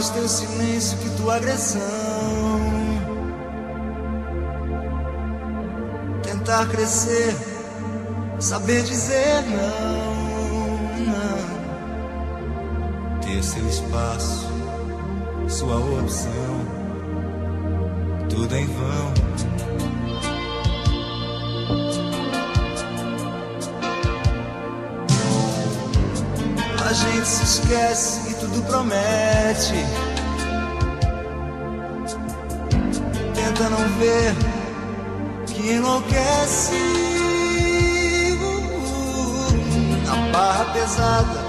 Mais teu silêncio que tua agressão. Tentar crescer, saber dizer não, não. Ter seu espaço, sua opção, tudo em vão. A gente se esquece promete. Tenta não ver que enlouquece. A barra pesada,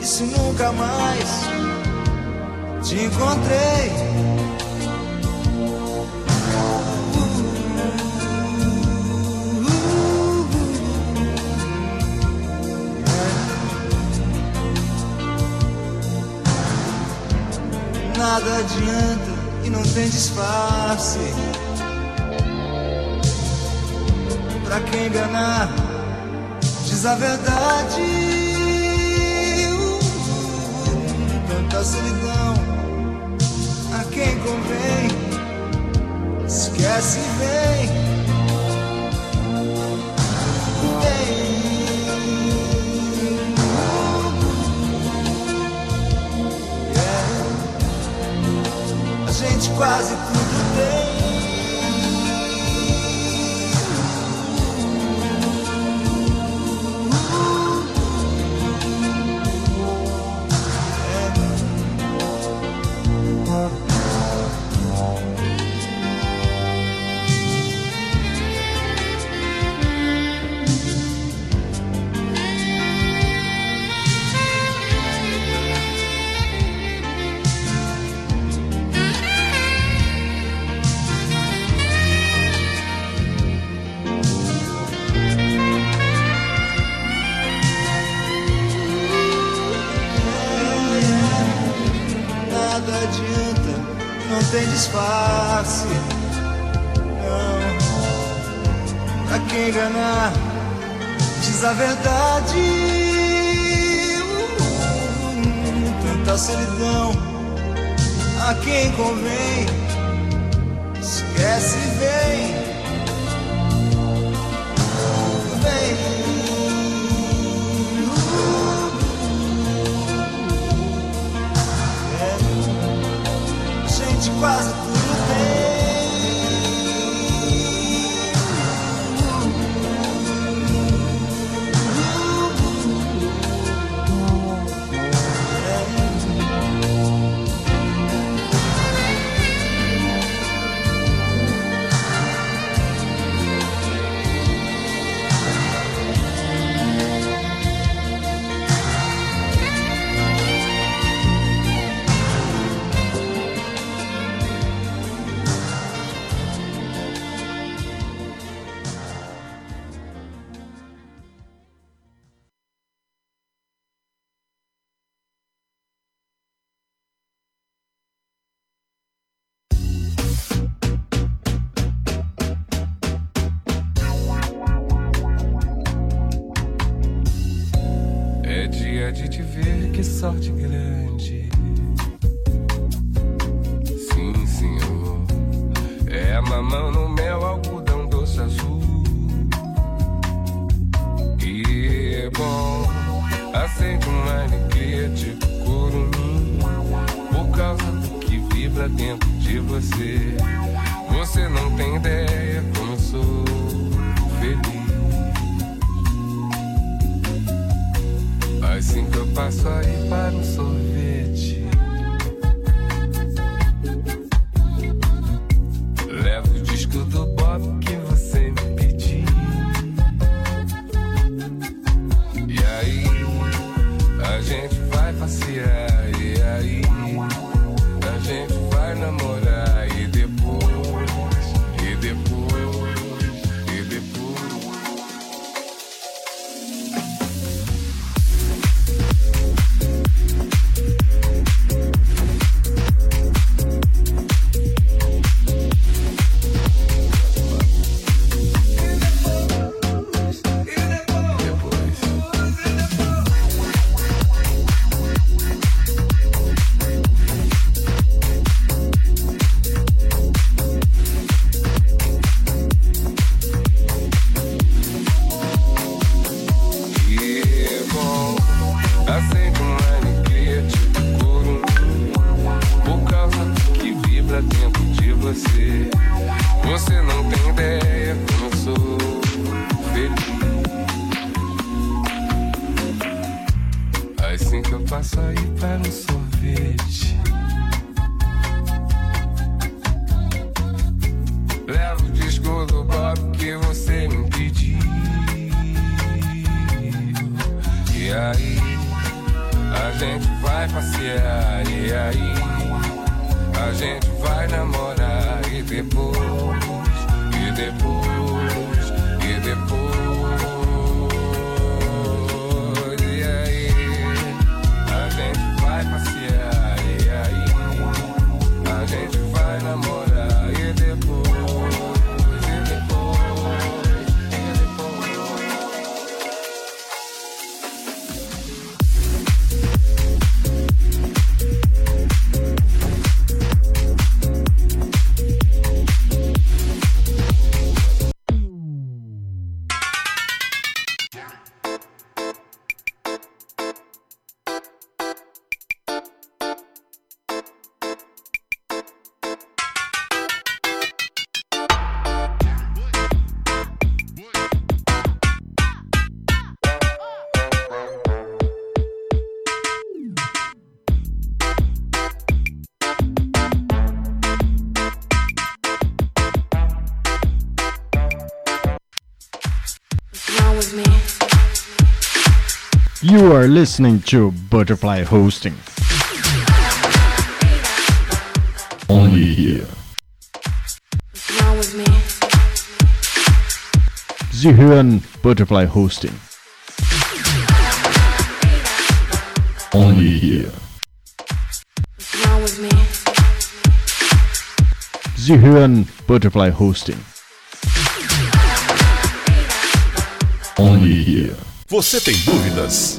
isso nunca mais te encontrei. Nada adianta e não tem disfarce. Pra quem enganar, diz a verdade. Tanta solidão a quem convém, esquece e vem. Quase diz a verdade. Tanta solidão a quem convém, esquece e vem. Uh, gente quase tudo tem. Gente vai namorar. E depois, e depois, are listening to Butterfly Hosting. Only here. What's with me? Sie hören Butterfly Hosting. Only here. What's wrong with me? Sie hören Butterfly Hosting. Only here. Você tem dúvidas?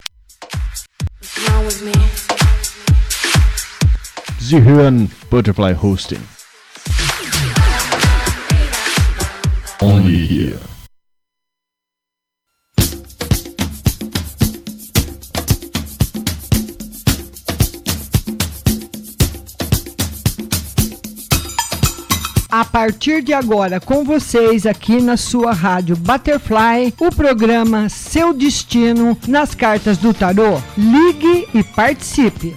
Hören Butterfly Hosting. Only here. A partir de agora, com vocês aqui na sua rádio Butterfly, o programa Seu Destino nas Cartas do Tarô. Ligue e participe.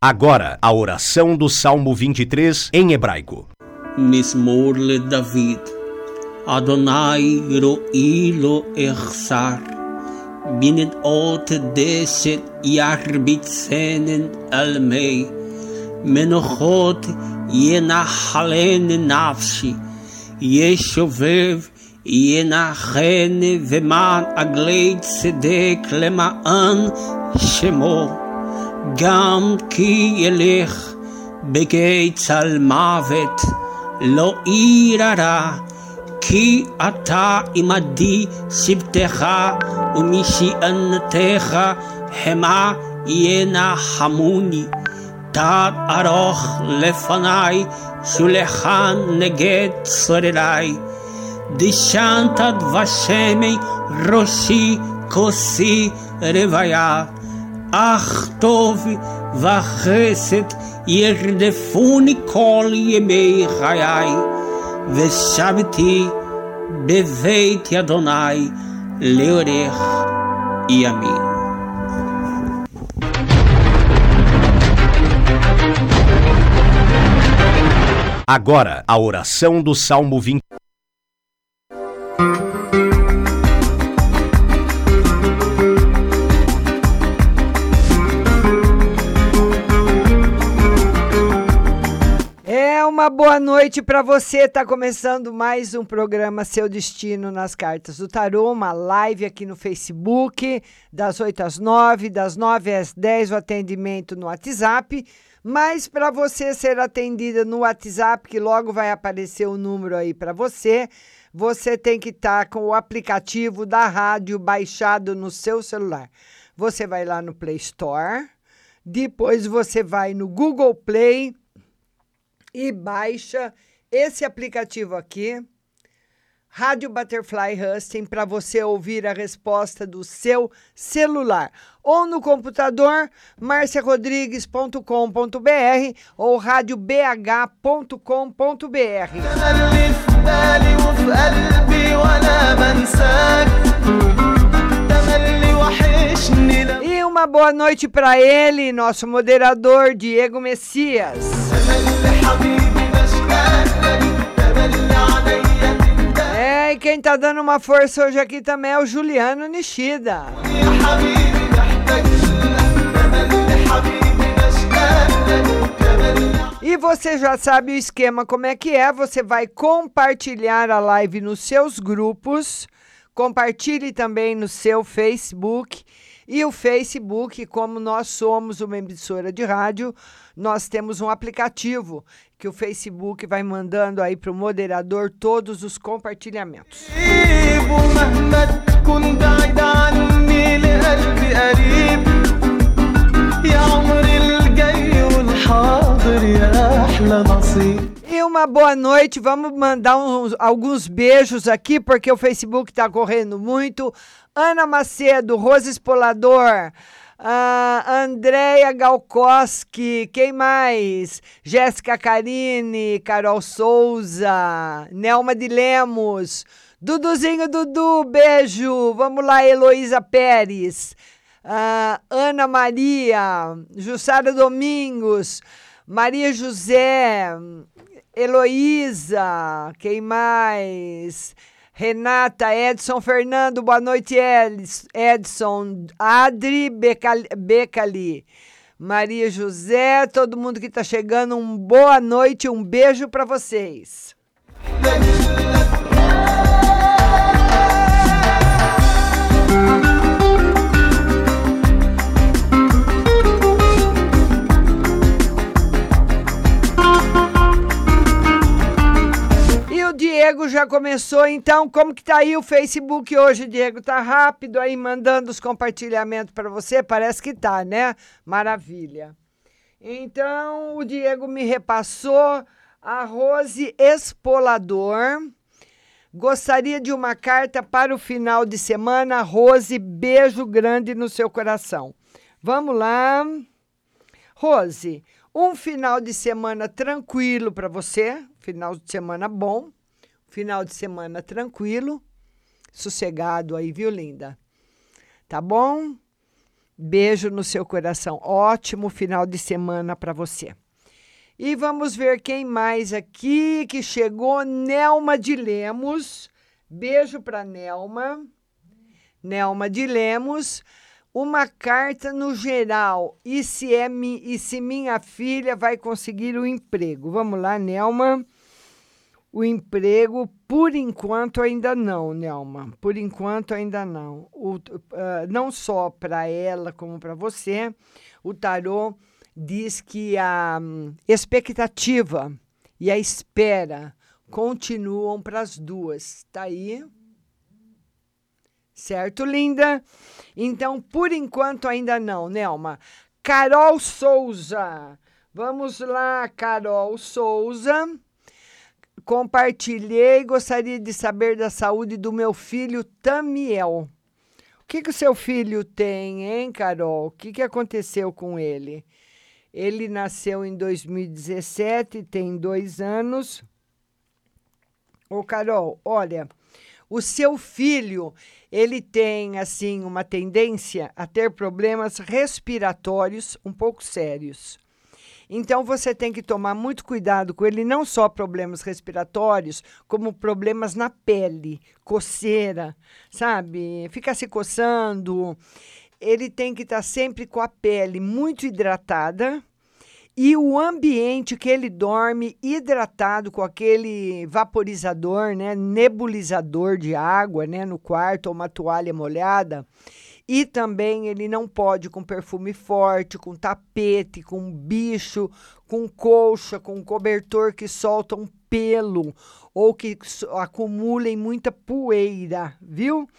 Agora, a oração do Salmo 23 em hebraico. מזמור לדוד. אדוני רואי לו אחסר. בנדעות דשת ירביצנן על מי. מנוחות ינחלן נפשי. ישובב ינחן ומען עגלי צדק למען שמו. גם כי ילך בגיא צל מוות, לא אירא רע, כי אתה עמדי שבטך ומשענתך המה ינחמוני. תת ארוך לפניי, שולחן נגד צורריי. דשנת דבשמי ראשי כוסי רוויה. אך טוב וחסד ירדפוני כל ימי חיי, ושבתי בבית אדוני לאורך ימים. Agora, a oração do Salmo 20. Uma boa noite para você. Tá começando mais um programa Seu Destino nas Cartas do Tarô, uma live aqui no Facebook, das 8 às 9, das 9 às 10 o atendimento no WhatsApp. Mas para você ser atendida no WhatsApp, que logo vai aparecer o número aí para você, você tem que estar com o aplicativo da rádio baixado no seu celular. você vai lá no Play Store, depois você vai no Google Play e baixa esse aplicativo aqui, Rádio Butterfly Husting, para você ouvir a resposta do seu celular. Ou no computador, marciarodrigues.com.br ou radiobh.com.br. E uma boa noite para ele, nosso moderador Diego Messias. É, e quem tá dando uma força hoje aqui também é o Juliano Nishida. E você já sabe o esquema como é que é, você vai compartilhar a live nos seus grupos, compartilhe também no seu Facebook. E o Facebook, como nós somos uma emissora de rádio, nós temos um aplicativo que o Facebook vai mandando aí para o moderador todos os compartilhamentos. E uma boa noite. Vamos mandar uns, alguns beijos aqui, porque o Facebook está correndo muito. Ana Macedo, Rose Espolador, ah, Andréia Galkoski, quem mais? Jéssica Carine, Carol Souza, Nelma de Lemos, Duduzinho Dudu, beijo. Vamos lá, Heloísa Pérez. Ah, Ana Maria, Jussara Domingos, Maria José, Heloísa, quem mais? Renata, Edson Fernando, boa noite, Edson, Adri Becali, Becali, Maria José, todo mundo que está chegando, um boa noite, um beijo para vocês. Diego já começou, então como que tá aí o Facebook hoje, Diego? Tá rápido aí mandando os compartilhamentos para você? Parece que tá, né? Maravilha. Então, o Diego me repassou a Rose Espolador. Gostaria de uma carta para o final de semana. Rose, beijo grande no seu coração. Vamos lá. Rose, um final de semana tranquilo para você, final de semana bom, final de semana tranquilo, sossegado aí, viu, linda? Tá bom? Beijo no seu coração. Ótimo final de semana para você. E vamos ver quem mais aqui que chegou. Nelma de Lemos. Beijo para Nelma. Nelma de Lemos. Uma carta no geral. E se, é, mi- e se minha filha vai conseguir o emprego? Vamos lá, Nelma. O emprego, por enquanto, ainda não, Nelma. Por enquanto, ainda não. O, ah, não só para ela como para você, o tarô diz que a hum, expectativa e a espera continuam para as duas. Tá aí? Certo, linda? Então, por enquanto, ainda não, Nelma. Carol Souza. Vamos lá, Carol Souza. Compartilhei, gostaria de saber da saúde do meu filho Tamiel. O que, que o seu filho tem, hein, Carol? O que, que aconteceu com ele? Ele nasceu em 2017, tem dois anos. Ô, Carol, olha, o seu filho, ele tem, assim, uma tendência a ter problemas respiratórios um pouco sérios. Então você tem que tomar muito cuidado com ele, não só problemas respiratórios, como problemas na pele, coceira, sabe? Fica se coçando. Ele tem que estar sempre com a pele muito hidratada e o ambiente que ele dorme hidratado com aquele vaporizador, né, nebulizador de água, né, no quarto ou uma toalha molhada. E também ele não pode com perfume forte, com tapete, com bicho, com colcha, com cobertor que solta um pelo ou que acumulem muita poeira, viu?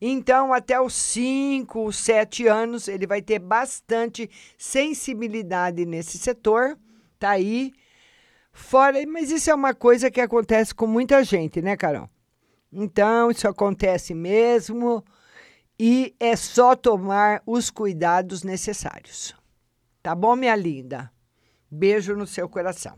Então, até os 5, 7 anos, ele vai ter bastante sensibilidade nesse setor, tá aí. Fora, mas isso é uma coisa que acontece com muita gente, né, Carol? Então, isso acontece mesmo e é só tomar os cuidados necessários. Tá bom, minha linda? Beijo no seu coração.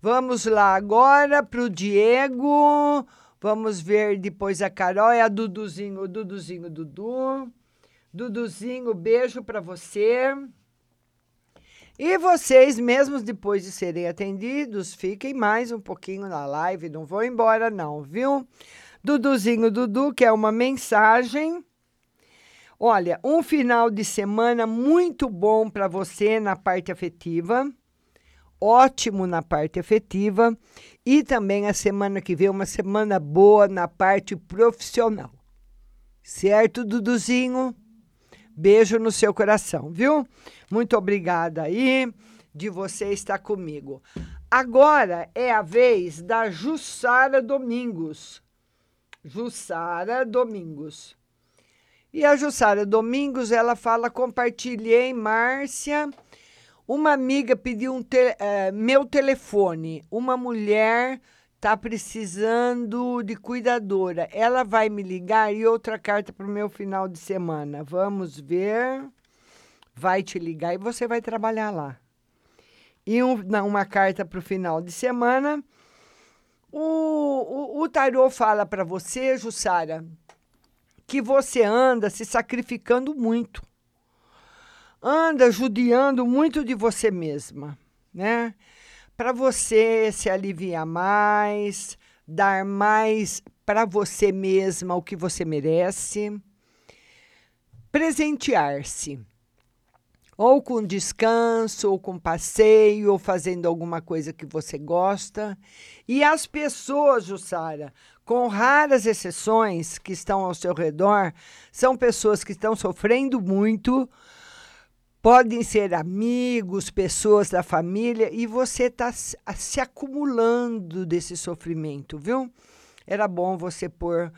Vamos lá agora para o Diego. Vamos ver depois a Carol e a Duduzinho. Duduzinho, Dudu. Duduzinho, beijo para você. E vocês, mesmo depois de serem atendidos, fiquem mais um pouquinho na live. Não vão embora, não, viu? Duduzinho, Dudu, que é uma mensagem. Olha, um final de semana muito bom para você na parte afetiva, ótimo na parte afetiva e também a semana que vem uma semana boa na parte profissional. Certo, Duduzinho? Beijo no seu coração, viu? Muito obrigada aí de você estar comigo. Agora é a vez da Jussara Domingos. Jussara Domingos. E a Jussara Domingos, ela fala: compartilhei, Márcia. Uma amiga pediu um te- eh, meu telefone. Uma mulher está precisando de cuidadora. Ela vai me ligar e outra carta para o meu final de semana. Vamos ver. Vai te ligar e você vai trabalhar lá. E um- não, uma carta para o final de semana. O, o, o tarô fala para você, Jussara, que você anda se sacrificando muito. Anda judiando muito de você mesma, né? Para você se aliviar mais, dar mais para você mesma o que você merece, presentear-se. Ou com descanso, ou com passeio, ou fazendo alguma coisa que você gosta. E as pessoas, Jussara, com raras exceções que estão ao seu redor, são pessoas que estão sofrendo muito, podem ser amigos, pessoas da família, e você está se acumulando desse sofrimento, viu? Era bom você pôr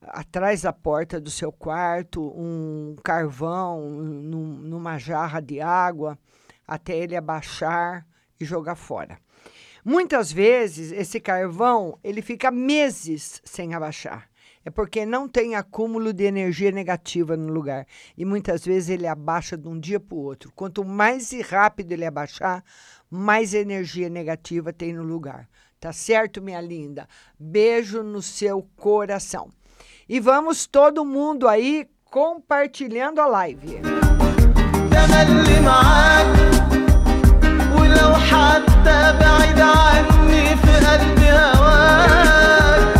atrás da porta do seu quarto um carvão num- numa jarra de água até ele abaixar e jogar fora. Muitas vezes esse carvão ele fica meses sem abaixar. É porque não tem acúmulo de energia negativa no lugar. E muitas vezes ele abaixa de um dia para o outro. Quanto mais rápido ele abaixar, mais energia negativa tem no lugar. Tá certo, minha linda? Beijo no seu coração. E vamos todo mundo aí compartilhando a live. تملي معاك ولو حتى بعيد عني في قلبي هواك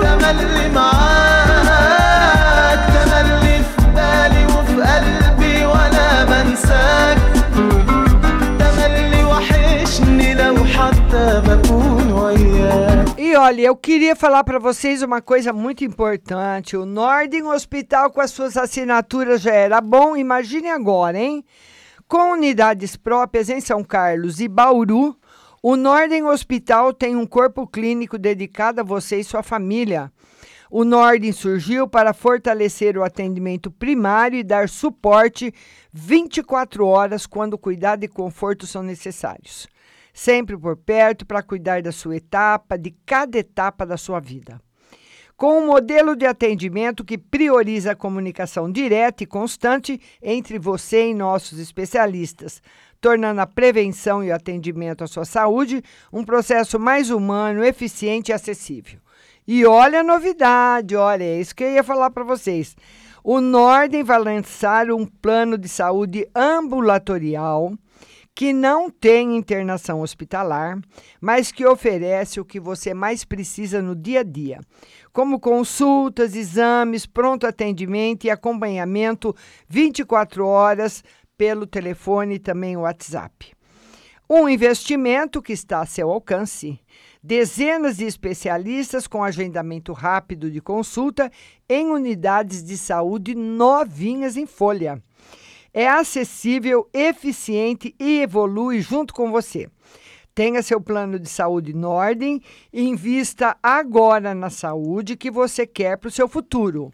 تملي معاك تملي في بالي وفي قلبي وانا بنساك تملي وحشني لو حتى بكون وياك E olha, eu queria falar para vocês uma coisa muito importante. O Norden Hospital com as suas assinaturas já era bom, imagine agora, hein? Com unidades próprias em São Carlos e Bauru, o Norden Hospital tem um corpo clínico dedicado a você e sua família. O Norden surgiu para fortalecer o atendimento primário e dar suporte 24 horas quando cuidado e conforto são necessários sempre por perto para cuidar da sua etapa, de cada etapa da sua vida. Com um modelo de atendimento que prioriza a comunicação direta e constante entre você e nossos especialistas, tornando a prevenção e o atendimento à sua saúde um processo mais humano, eficiente e acessível. E olha a novidade, olha, é isso que eu ia falar para vocês. O Norden vai lançar um plano de saúde ambulatorial que não tem internação hospitalar, mas que oferece o que você mais precisa no dia a dia, como consultas, exames, pronto atendimento e acompanhamento 24 horas pelo telefone e também o WhatsApp. Um investimento que está a seu alcance. Dezenas de especialistas com agendamento rápido de consulta em unidades de saúde novinhas em folha é acessível, eficiente e evolui junto com você. Tenha seu plano de saúde em ordem e invista agora na saúde que você quer para o seu futuro.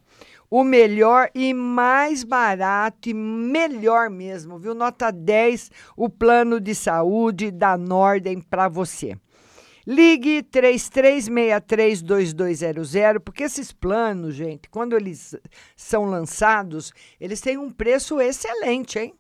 O melhor e mais barato e melhor mesmo, viu? Nota 10, o plano de saúde da Nordem para você. Ligue 33632200, porque esses planos, gente, quando eles são lançados, eles têm um preço excelente, hein?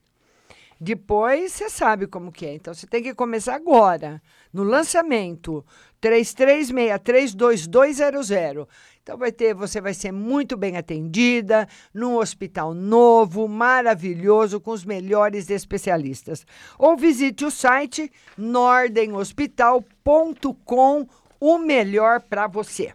Depois você sabe como que é. Então você tem que começar agora, no lançamento 33632200. Então vai ter, você vai ser muito bem atendida num hospital novo, maravilhoso, com os melhores especialistas. Ou visite o site nordenhospital.com, o melhor para você.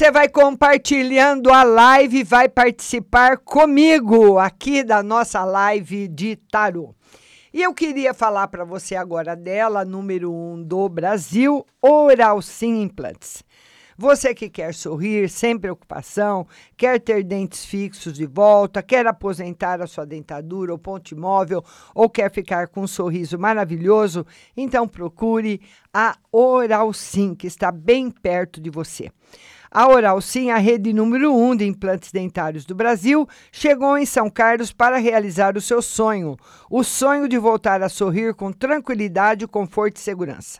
Você vai compartilhando a live, vai participar comigo aqui da nossa live de tarô. E eu queria falar para você agora dela, número um do Brasil, Oral Sim Implants. Você que quer sorrir sem preocupação, quer ter dentes fixos de volta, quer aposentar a sua dentadura ou ponte móvel, ou quer ficar com um sorriso maravilhoso, então procure a Oral Sim, que está bem perto de você. A Oral Sim, a rede número um de implantes dentários do Brasil, chegou em São Carlos para realizar o seu sonho, o sonho de voltar a sorrir com tranquilidade, conforto e segurança.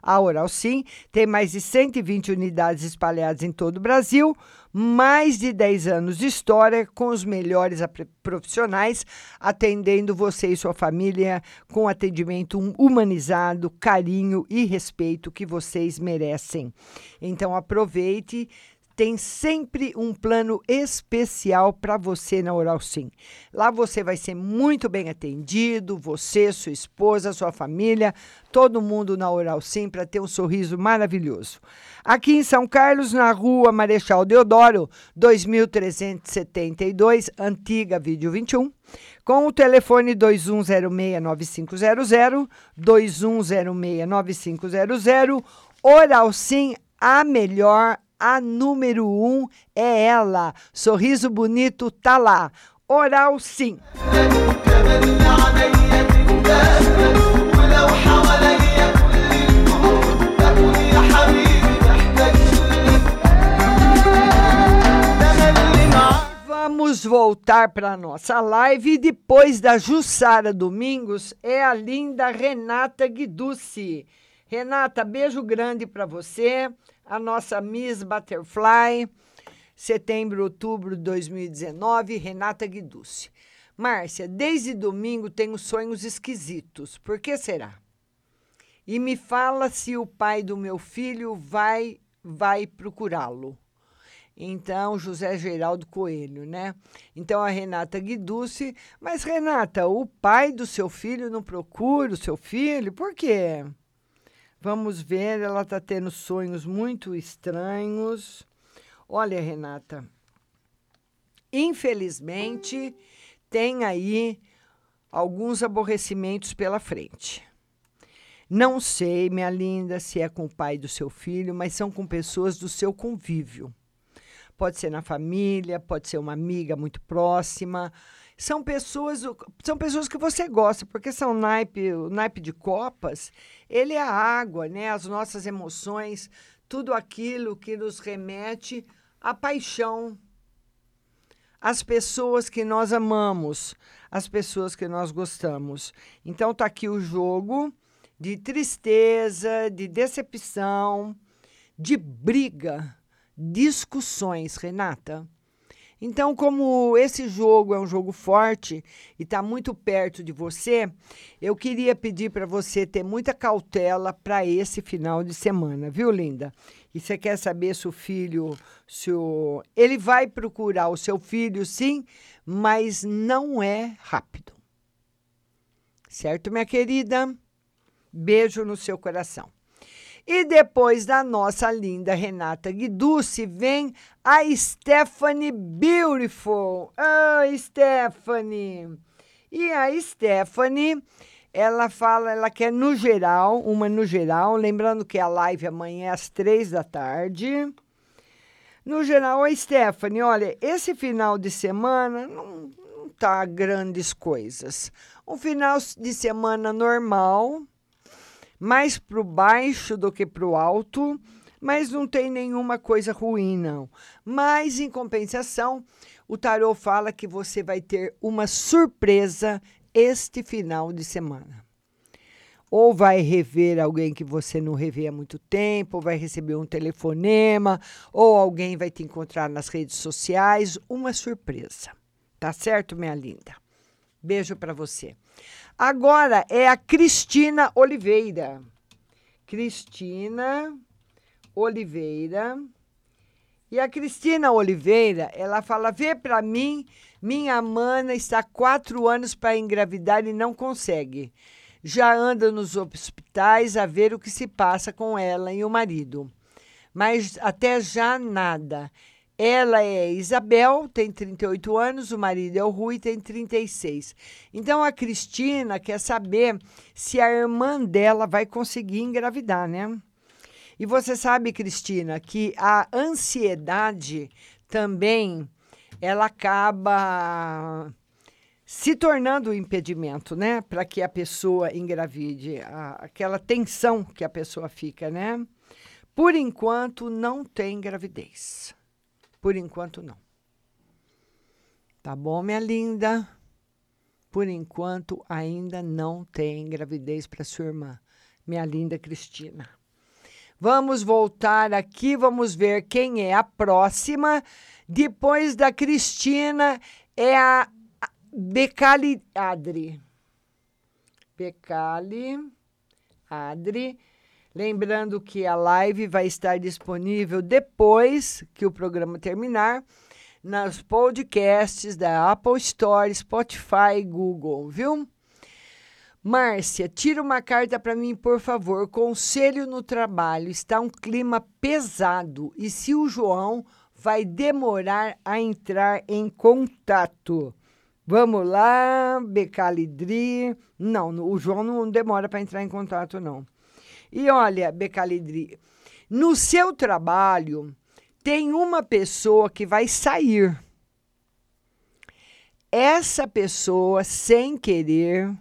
A Oral Sim tem mais de 120 unidades espalhadas em todo o Brasil, mais de 10 anos de história com os melhores profissionais, atendendo você e sua família com atendimento hum- humanizado, carinho e respeito que vocês merecem. Então aproveite tem sempre um plano especial para você na Oral Sim. Lá você vai ser muito bem atendido, você, sua esposa, sua família, todo mundo na Oral Sim para ter um sorriso maravilhoso. Aqui em São Carlos, na rua Marechal Deodoro, 2372, antiga Vídeo 21, com o telefone 2106-9500, 2106-9500, Oral Sim, a melhor a número um é ela. Sorriso bonito tá lá. Oral sim. Vamos voltar para nossa live. Depois da Jussara Domingos, é a linda Renata Guiducci. Renata, beijo grande para você a nossa Miss Butterfly, setembro, outubro de 2019, Renata Guiducci. Márcia, desde domingo tenho sonhos esquisitos. Por que será? E me fala se o pai do meu filho vai vai procurá-lo. Então, José Geraldo Coelho, né? Então, a Renata Guiducci. Mas, Renata, o pai do seu filho não procura o seu filho? Por quê? Vamos ver, ela está tendo sonhos muito estranhos. Olha, Renata, infelizmente tem aí alguns aborrecimentos pela frente. Não sei, minha linda, se é com o pai do seu filho, mas são com pessoas do seu convívio. Pode ser na família, pode ser uma amiga muito próxima. São pessoas, são pessoas que você gosta, porque são naipe, o naipe de copas, ele é a água, né? As nossas emoções, tudo aquilo que nos remete à paixão, as pessoas que nós amamos, as pessoas que nós gostamos. Então tá aqui o jogo de tristeza, de decepção, de briga, discussões, Renata. Então, como esse jogo é um jogo forte e está muito perto de você, eu queria pedir para você ter muita cautela para esse final de semana, viu, linda? E você quer saber se o filho, se o... ele vai procurar o seu filho, sim, mas não é rápido. Certo, minha querida? Beijo no seu coração. E depois da nossa linda Renata Guiducci, vem a Stephanie Beautiful. Ah, Stephanie! E a Stephanie, ela fala, ela quer no geral, uma no geral, lembrando que a live amanhã é às três da tarde. No geral, a Stephanie, olha, esse final de semana não, não tá grandes coisas. Um final de semana normal, mais para o baixo do que para o alto, mas não tem nenhuma coisa ruim, não. Mas, em compensação, o tarô fala que você vai ter uma surpresa este final de semana. Ou vai rever alguém que você não revê há muito tempo, ou vai receber um telefonema, ou alguém vai te encontrar nas redes sociais, uma surpresa. Tá certo, minha linda? Beijo para você. Agora é a Cristina Oliveira. Cristina Oliveira. E a Cristina Oliveira, ela fala: vê para mim, minha mana está quatro anos para engravidar e não consegue já anda nos hospitais a ver o que se passa com ela e o marido. Mas até já nada. Ela é Isabel, tem 38 anos, o marido é o Rui, tem 36. Então a Cristina quer saber se a irmã dela vai conseguir engravidar, né? E você sabe, Cristina, que a ansiedade também ela acaba se tornando um impedimento, né, para que a pessoa engravide, a, aquela tensão que a pessoa fica, né? Por enquanto não tem gravidez. Por enquanto não. Tá bom, minha linda? Por enquanto ainda não tem gravidez para sua irmã, minha linda Cristina. Vamos voltar aqui, vamos ver quem é a próxima. Depois da Cristina é a Becali Adri. Becali Adri. Lembrando que a live vai estar disponível depois que o programa terminar nas podcasts da Apple Store, Spotify e Google, viu? Márcia, tira uma carta para mim, por favor. Conselho no trabalho. Está um clima pesado e se o João vai demorar a entrar em contato. Vamos lá, Becalidri. Não, o João não demora para entrar em contato, não. E olha, Becalidri, no seu trabalho tem uma pessoa que vai sair. Essa pessoa, sem querer,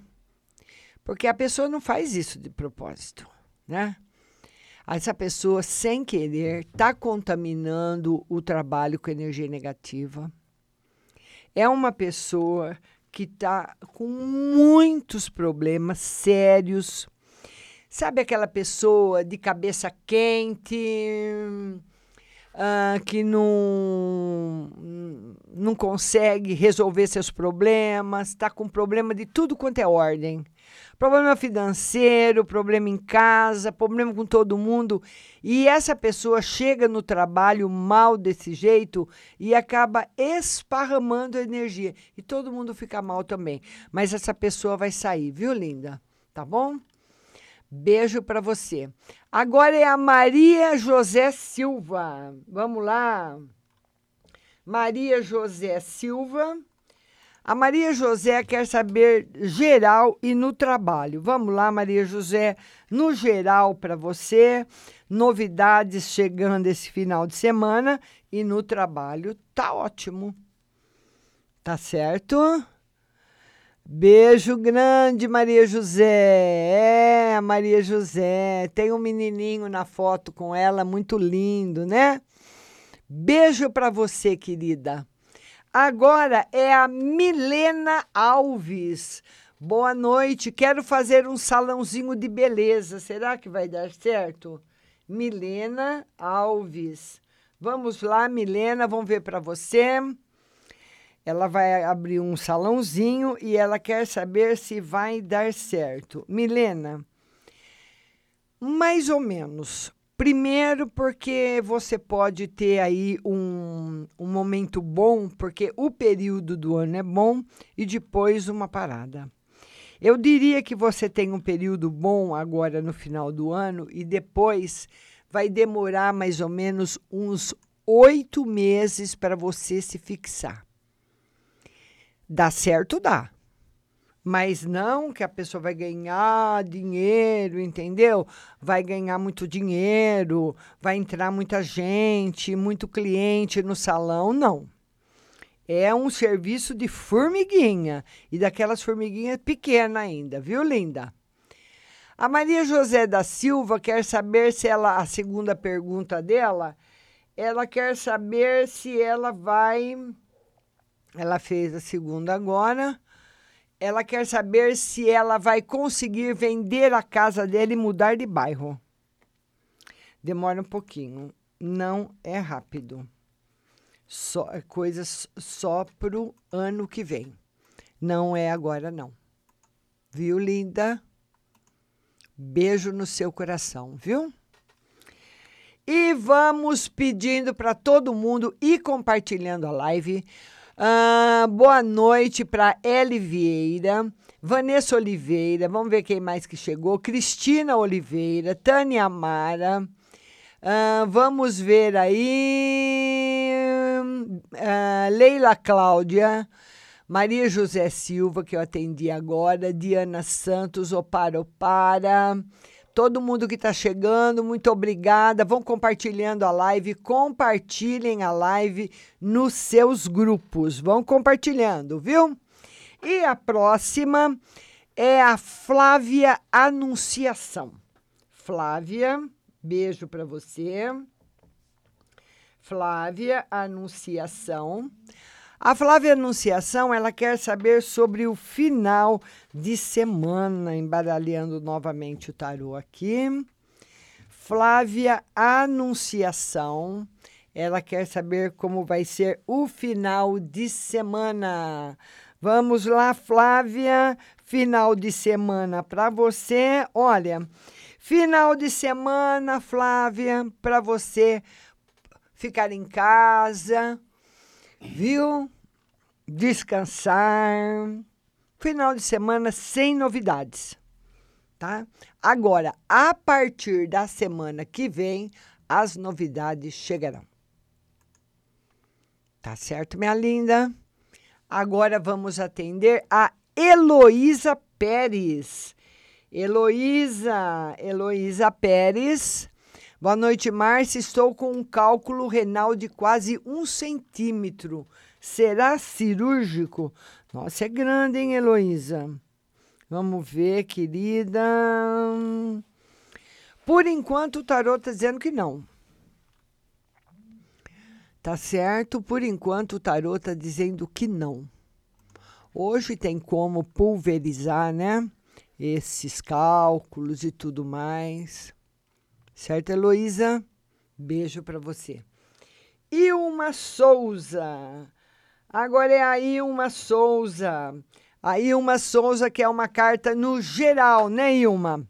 porque a pessoa não faz isso de propósito, né? Essa pessoa, sem querer, está contaminando o trabalho com energia negativa é uma pessoa que está com muitos problemas sérios. Sabe aquela pessoa de cabeça quente, uh, que não, não consegue resolver seus problemas, está com problema de tudo quanto é ordem problema financeiro, problema em casa, problema com todo mundo. E essa pessoa chega no trabalho mal desse jeito e acaba esparramando energia. E todo mundo fica mal também. Mas essa pessoa vai sair, viu, linda? Tá bom? Beijo para você. Agora é a Maria José Silva. Vamos lá. Maria José Silva. A Maria José quer saber geral e no trabalho. Vamos lá, Maria José, no geral para você, novidades chegando esse final de semana e no trabalho tá ótimo. Tá certo? Beijo grande, Maria José. É, Maria José. Tem um menininho na foto com ela, muito lindo, né? Beijo para você, querida. Agora é a Milena Alves. Boa noite. Quero fazer um salãozinho de beleza. Será que vai dar certo? Milena Alves. Vamos lá, Milena, vamos ver para você. Ela vai abrir um salãozinho e ela quer saber se vai dar certo. Milena, mais ou menos. Primeiro, porque você pode ter aí um, um momento bom, porque o período do ano é bom, e depois uma parada. Eu diria que você tem um período bom agora no final do ano, e depois vai demorar mais ou menos uns oito meses para você se fixar. Dá certo? Dá. Mas não que a pessoa vai ganhar dinheiro, entendeu? Vai ganhar muito dinheiro, vai entrar muita gente, muito cliente no salão, não. É um serviço de formiguinha e daquelas formiguinhas pequenas ainda, viu, linda? A Maria José da Silva quer saber se ela, a segunda pergunta dela, ela quer saber se ela vai. Ela fez a segunda agora. Ela quer saber se ela vai conseguir vender a casa dele e mudar de bairro. Demora um pouquinho. Não é rápido. Só, é coisas só pro ano que vem. Não é agora, não. Viu, linda? Beijo no seu coração, viu? E vamos pedindo para todo mundo ir compartilhando a live. Ah, boa noite para Eli Vieira, Vanessa Oliveira, vamos ver quem mais que chegou. Cristina Oliveira, Tânia Amara. Ah, vamos ver aí. ah, Leila Cláudia. Maria José Silva, que eu atendi agora, Diana Santos, Opara Opara, todo mundo que está chegando, muito obrigada. Vão compartilhando a live, compartilhem a live nos seus grupos, vão compartilhando, viu? E a próxima é a Flávia Anunciação. Flávia, beijo para você. Flávia Anunciação. A Flávia Anunciação, ela quer saber sobre o final de semana, embaralhando novamente o tarô aqui. Flávia Anunciação, ela quer saber como vai ser o final de semana. Vamos lá, Flávia, final de semana para você. Olha, final de semana, Flávia, para você ficar em casa, viu? Descansar. Final de semana sem novidades, tá? Agora, a partir da semana que vem, as novidades chegarão. Tá certo, minha linda? Agora vamos atender a Heloísa Pérez. Heloísa, Heloísa Pérez. Boa noite, Márcia. Estou com um cálculo renal de quase um centímetro. Será cirúrgico? Nossa, é grande, hein, Heloísa? Vamos ver, querida. Por enquanto, o tarô está dizendo que não. Tá certo? Por enquanto, o tarô está dizendo que não. Hoje tem como pulverizar, né? Esses cálculos e tudo mais. Certo, Heloísa? Beijo para você. Ilma Souza. Agora é a Ilma Souza. A Ilma Souza, que é uma carta no geral, né, Ilma?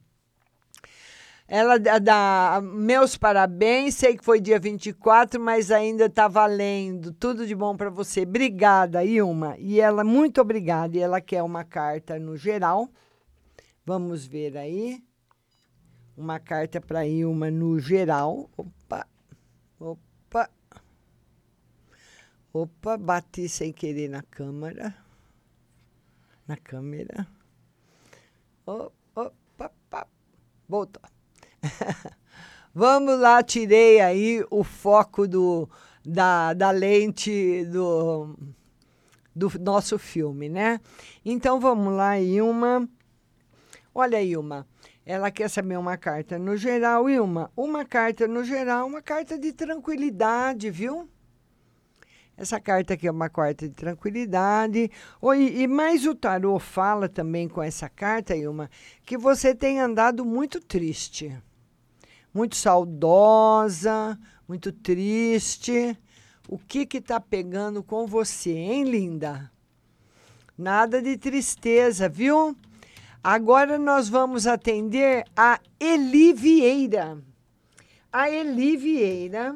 Ela dá, meus parabéns, sei que foi dia 24, mas ainda está valendo. Tudo de bom para você. Obrigada, Ilma. E ela, muito obrigada. E ela quer uma carta no geral. Vamos ver aí. Uma carta para Ilma no geral. Opa, opa. Opa, bati sem querer na câmera. Na câmera. Opa, opa, voltou. Vamos lá, tirei aí o foco do, da, da lente do, do nosso filme, né? Então vamos lá, Ilma. Olha, Ilma, ela quer saber uma carta no geral, Ilma. Uma carta no geral, uma carta de tranquilidade, viu? Essa carta aqui é uma carta de tranquilidade. Oi, e mais o tarô fala também com essa carta, Ilma, que você tem andado muito triste muito saudosa, muito triste. O que que tá pegando com você, hein, linda? Nada de tristeza, viu? Agora nós vamos atender a Eli Vieira. A Eli Vieira,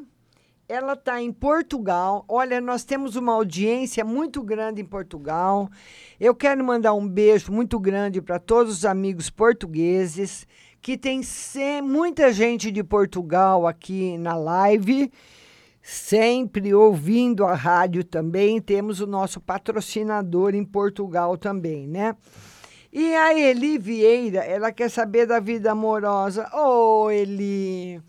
ela está em Portugal. Olha, nós temos uma audiência muito grande em Portugal. Eu quero mandar um beijo muito grande para todos os amigos portugueses que tem muita gente de Portugal aqui na live, sempre ouvindo a rádio também. Temos o nosso patrocinador em Portugal também, né? E a Eli Vieira, ela quer saber da vida amorosa. Ô, oh, Eli,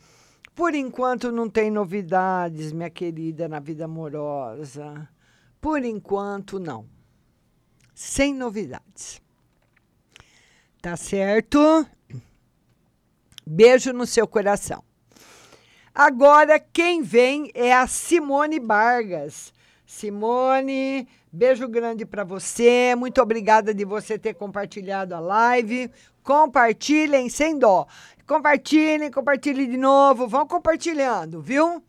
por enquanto não tem novidades, minha querida, na vida amorosa. Por enquanto, não. Sem novidades. Tá certo? Beijo no seu coração. Agora, quem vem é a Simone Vargas. Simone, beijo grande para você. Muito obrigada de você ter compartilhado a live. Compartilhem sem dó. Compartilhem, compartilhem de novo. Vão compartilhando, viu?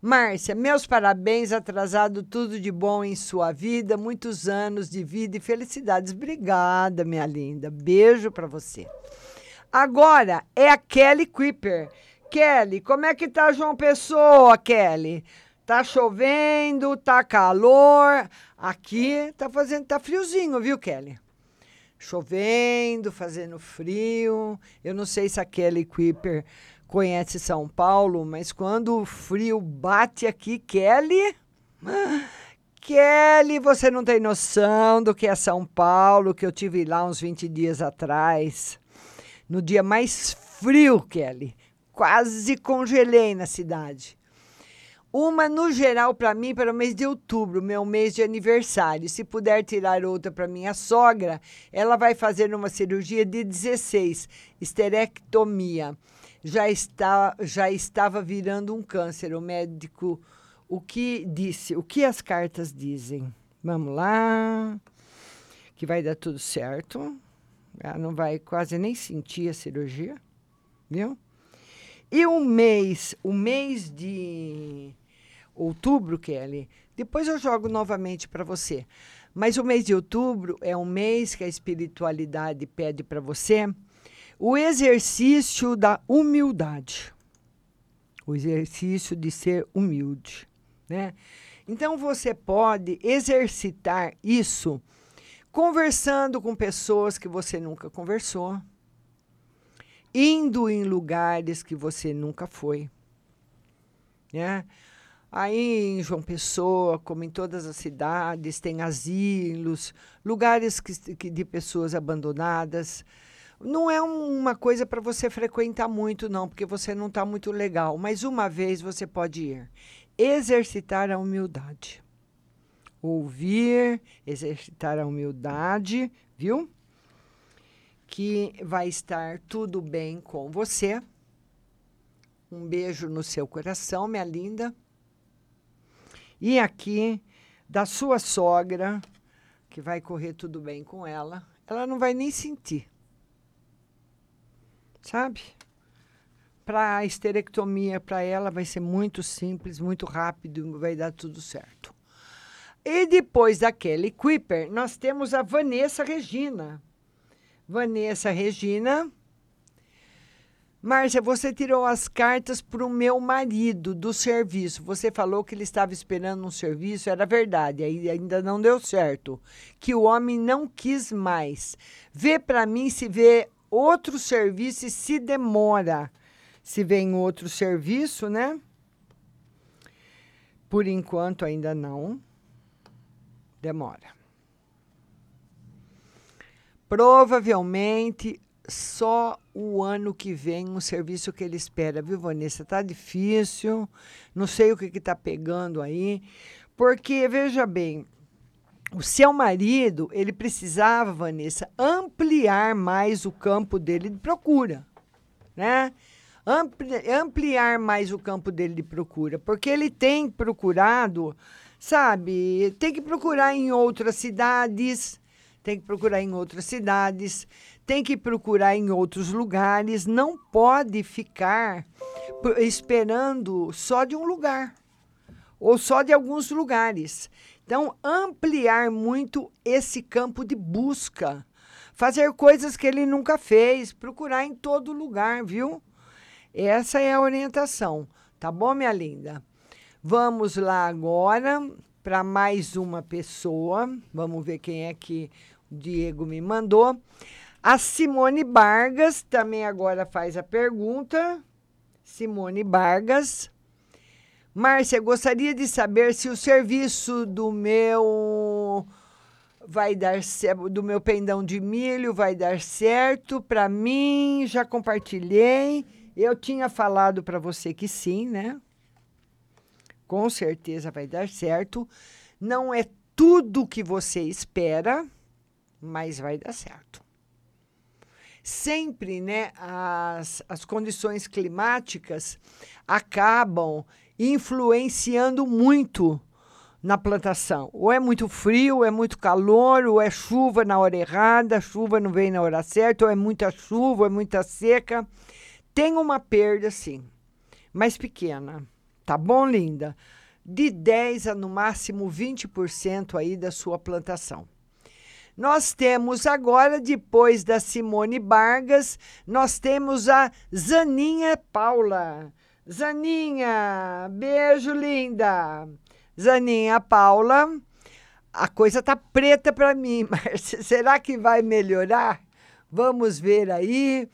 Márcia, meus parabéns, atrasado tudo de bom em sua vida, muitos anos de vida e felicidades. Obrigada, minha linda. Beijo para você. Agora é a Kelly Creeper. Kelly, como é que tá João Pessoa, Kelly? Tá chovendo, tá calor. Aqui tá fazendo, tá friozinho, viu, Kelly? Chovendo, fazendo frio. Eu não sei se a Kelly Creeper conhece São Paulo, mas quando o frio bate aqui, Kelly. Kelly, você não tem noção do que é São Paulo, que eu tive lá uns 20 dias atrás. No dia mais frio, Kelly quase congelei na cidade. Uma no geral para mim para o mês de outubro, meu mês de aniversário. Se puder tirar outra para minha sogra, ela vai fazer uma cirurgia de 16, esterectomia. Já está já estava virando um câncer. O médico o que disse? O que as cartas dizem? Vamos lá. Que vai dar tudo certo. Ela não vai quase nem sentir a cirurgia, viu? E o mês, o mês de outubro, Kelly, depois eu jogo novamente para você. Mas o mês de outubro é um mês que a espiritualidade pede para você o exercício da humildade. O exercício de ser humilde, né? Então você pode exercitar isso conversando com pessoas que você nunca conversou indo em lugares que você nunca foi. Né? Aí em João Pessoa, como em todas as cidades, tem asilos, lugares que, que de pessoas abandonadas. Não é uma coisa para você frequentar muito, não, porque você não está muito legal. Mas uma vez você pode ir. Exercitar a humildade. Ouvir, exercitar a humildade, viu? Que vai estar tudo bem com você. Um beijo no seu coração, minha linda. E aqui, da sua sogra, que vai correr tudo bem com ela, ela não vai nem sentir. Sabe? Para a esterectomia, para ela, vai ser muito simples, muito rápido, vai dar tudo certo. E depois da Kelly Kuiper, nós temos a Vanessa Regina. Vanessa Regina. Márcia, você tirou as cartas para o meu marido do serviço. Você falou que ele estava esperando um serviço, era verdade, aí ainda não deu certo. Que o homem não quis mais. Vê para mim se vê outro serviço e se demora. Se vem outro serviço, né? Por enquanto ainda não. Demora. Provavelmente só o ano que vem um serviço que ele espera, viu, Vanessa? Tá difícil, não sei o que está pegando aí, porque, veja bem, o seu marido, ele precisava, Vanessa, ampliar mais o campo dele de procura, né? Ampli ampliar mais o campo dele de procura, porque ele tem procurado, sabe, tem que procurar em outras cidades, tem que procurar em outras cidades, tem que procurar em outros lugares, não pode ficar esperando só de um lugar ou só de alguns lugares. Então, ampliar muito esse campo de busca, fazer coisas que ele nunca fez, procurar em todo lugar, viu? Essa é a orientação, tá bom, minha linda? Vamos lá agora para mais uma pessoa. Vamos ver quem é que Diego me mandou. A Simone Vargas também agora faz a pergunta. Simone Vargas. Márcia, gostaria de saber se o serviço do meu vai dar do meu pendão de milho vai dar certo para mim, já compartilhei. Eu tinha falado para você que sim, né? Com certeza vai dar certo. Não é tudo que você espera, mas vai dar certo. Sempre, né, as, as condições climáticas acabam influenciando muito na plantação. Ou é muito frio, ou é muito calor, ou é chuva na hora errada, chuva não vem na hora certa, ou é muita chuva, ou é muita seca. Tem uma perda, sim, mas pequena. Tá bom, linda? De 10 a no máximo 20% aí da sua plantação. Nós temos agora, depois da Simone Vargas, nós temos a Zaninha Paula. Zaninha, beijo linda. Zaninha Paula, a coisa tá preta para mim, mas será que vai melhorar? Vamos ver aí.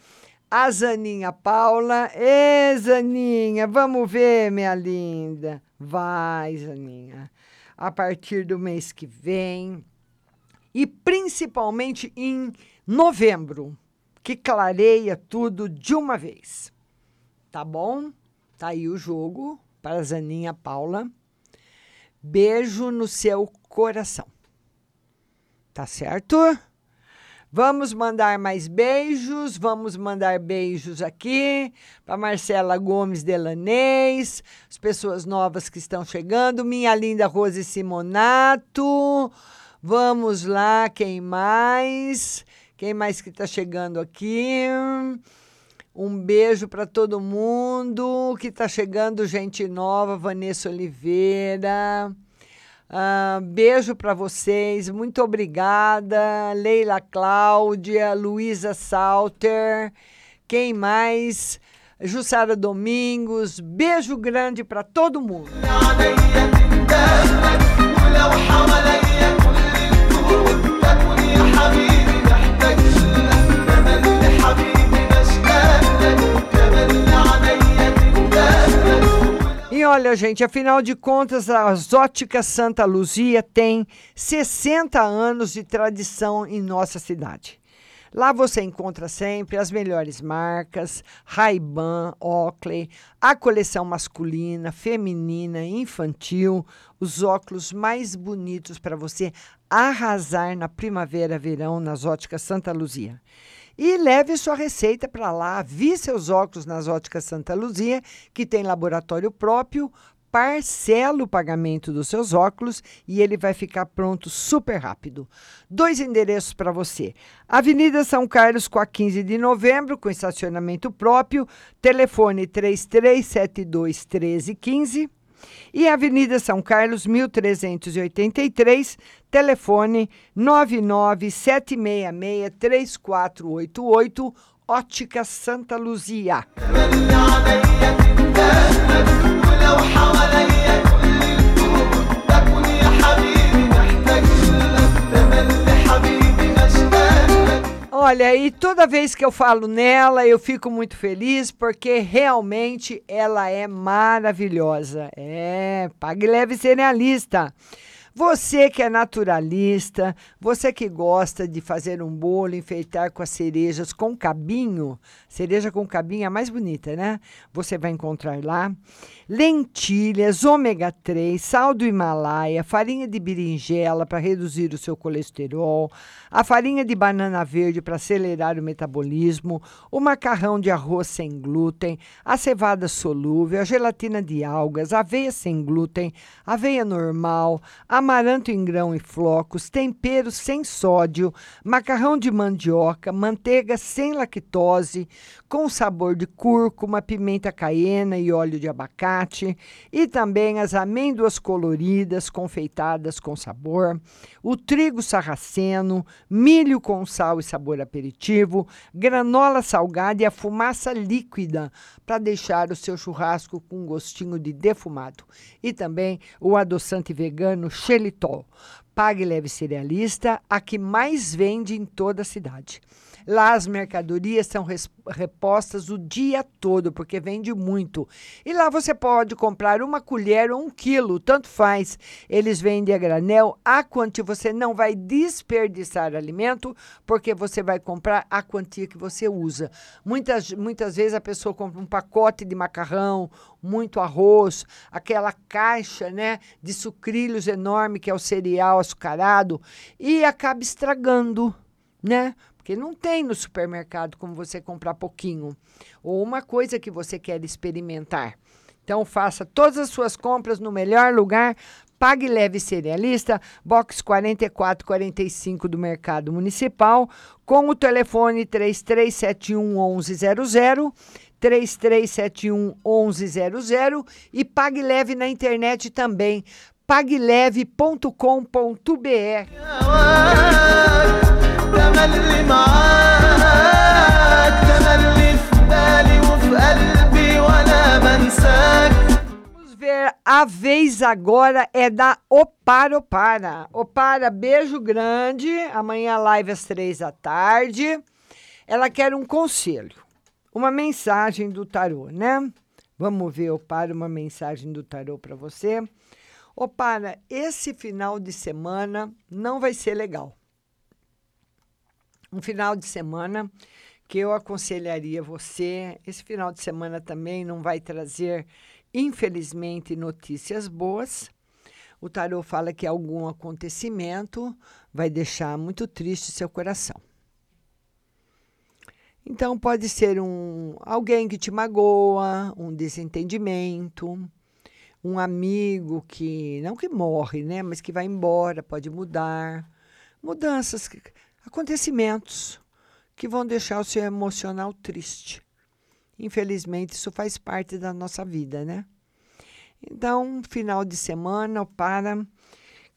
A Zaninha Paula. Ê, Zaninha, vamos ver, minha linda. Vai, Zaninha. A partir do mês que vem e principalmente em novembro, que clareia tudo de uma vez. Tá bom? Tá aí o jogo para Zaninha Paula. Beijo no seu coração. Tá certo? Vamos mandar mais beijos, vamos mandar beijos aqui para Marcela Gomes Delanês, as pessoas novas que estão chegando, minha linda Rose Simonato, Vamos lá, quem mais? Quem mais que está chegando aqui? Um beijo para todo mundo que está chegando, gente nova, Vanessa Oliveira. Uh, beijo para vocês, muito obrigada. Leila Cláudia, Luísa Salter, quem mais? Jussara Domingos, beijo grande para todo mundo. E olha, gente, afinal de contas, a Ótica Santa Luzia tem 60 anos de tradição em nossa cidade. Lá você encontra sempre as melhores marcas, Ray-Ban, Oakley, a coleção masculina, feminina, infantil, os óculos mais bonitos para você arrasar na primavera, verão nas óticas Santa Luzia. E leve sua receita para lá, vi seus óculos nas óticas Santa Luzia, que tem laboratório próprio, parcela o pagamento dos seus óculos e ele vai ficar pronto super rápido. Dois endereços para você: Avenida São Carlos, com a 15 de novembro, com estacionamento próprio, telefone 3372 1315. E Avenida São Carlos, 1383, telefone 99766 3488, Ótica Santa Luzia. Olha, e toda vez que eu falo nela, eu fico muito feliz porque realmente ela é maravilhosa. É, pague leve cerealista. Você que é naturalista, você que gosta de fazer um bolo, enfeitar com as cerejas com cabinho, cereja com cabinho é a mais bonita, né? Você vai encontrar lá lentilhas, ômega 3, sal do Himalaia, farinha de berinjela para reduzir o seu colesterol, a farinha de banana verde para acelerar o metabolismo, o macarrão de arroz sem glúten, a cevada solúvel, a gelatina de algas, a aveia sem glúten, aveia normal, amaranto em grão e flocos, temperos sem sódio, macarrão de mandioca, manteiga sem lactose, com sabor de cúrcuma, pimenta caiena e óleo de abacate, e também as amêndoas coloridas confeitadas com sabor, o trigo sarraceno, milho com sal e sabor aperitivo, granola salgada e a fumaça líquida para deixar o seu churrasco com um gostinho de defumado. E também o adoçante vegano xelitol. Pague Leve Cerealista, a que mais vende em toda a cidade. Lá as mercadorias são repostas o dia todo, porque vende muito. E lá você pode comprar uma colher ou um quilo, tanto faz. Eles vendem a granel, a quantia você não vai desperdiçar alimento, porque você vai comprar a quantia que você usa. Muitas, muitas vezes a pessoa compra um pacote de macarrão, muito arroz, aquela caixa né, de sucrilhos enorme, que é o cereal açucarado, e acaba estragando, né? Porque não tem no supermercado como você comprar pouquinho. Ou uma coisa que você quer experimentar. Então, faça todas as suas compras no melhor lugar. Pague Leve Cerealista, box 4445 do Mercado Municipal, com o telefone 3371 1100. 3371 1100 e Pague Leve na internet também, pagleve.com.br. Vamos ver a vez agora é da Opara Opara. Opara, beijo grande. Amanhã live às três da tarde. Ela quer um conselho, uma mensagem do tarô, né? Vamos ver, Opara, uma mensagem do tarô para você. Opara, esse final de semana não vai ser legal. Um final de semana que eu aconselharia você. Esse final de semana também não vai trazer, infelizmente, notícias boas. O tarô fala que algum acontecimento vai deixar muito triste seu coração. Então pode ser um alguém que te magoa, um desentendimento, um amigo que não que morre, né, mas que vai embora, pode mudar, mudanças, acontecimentos que vão deixar o seu emocional triste. Infelizmente, isso faz parte da nossa vida, né? Então, final de semana, para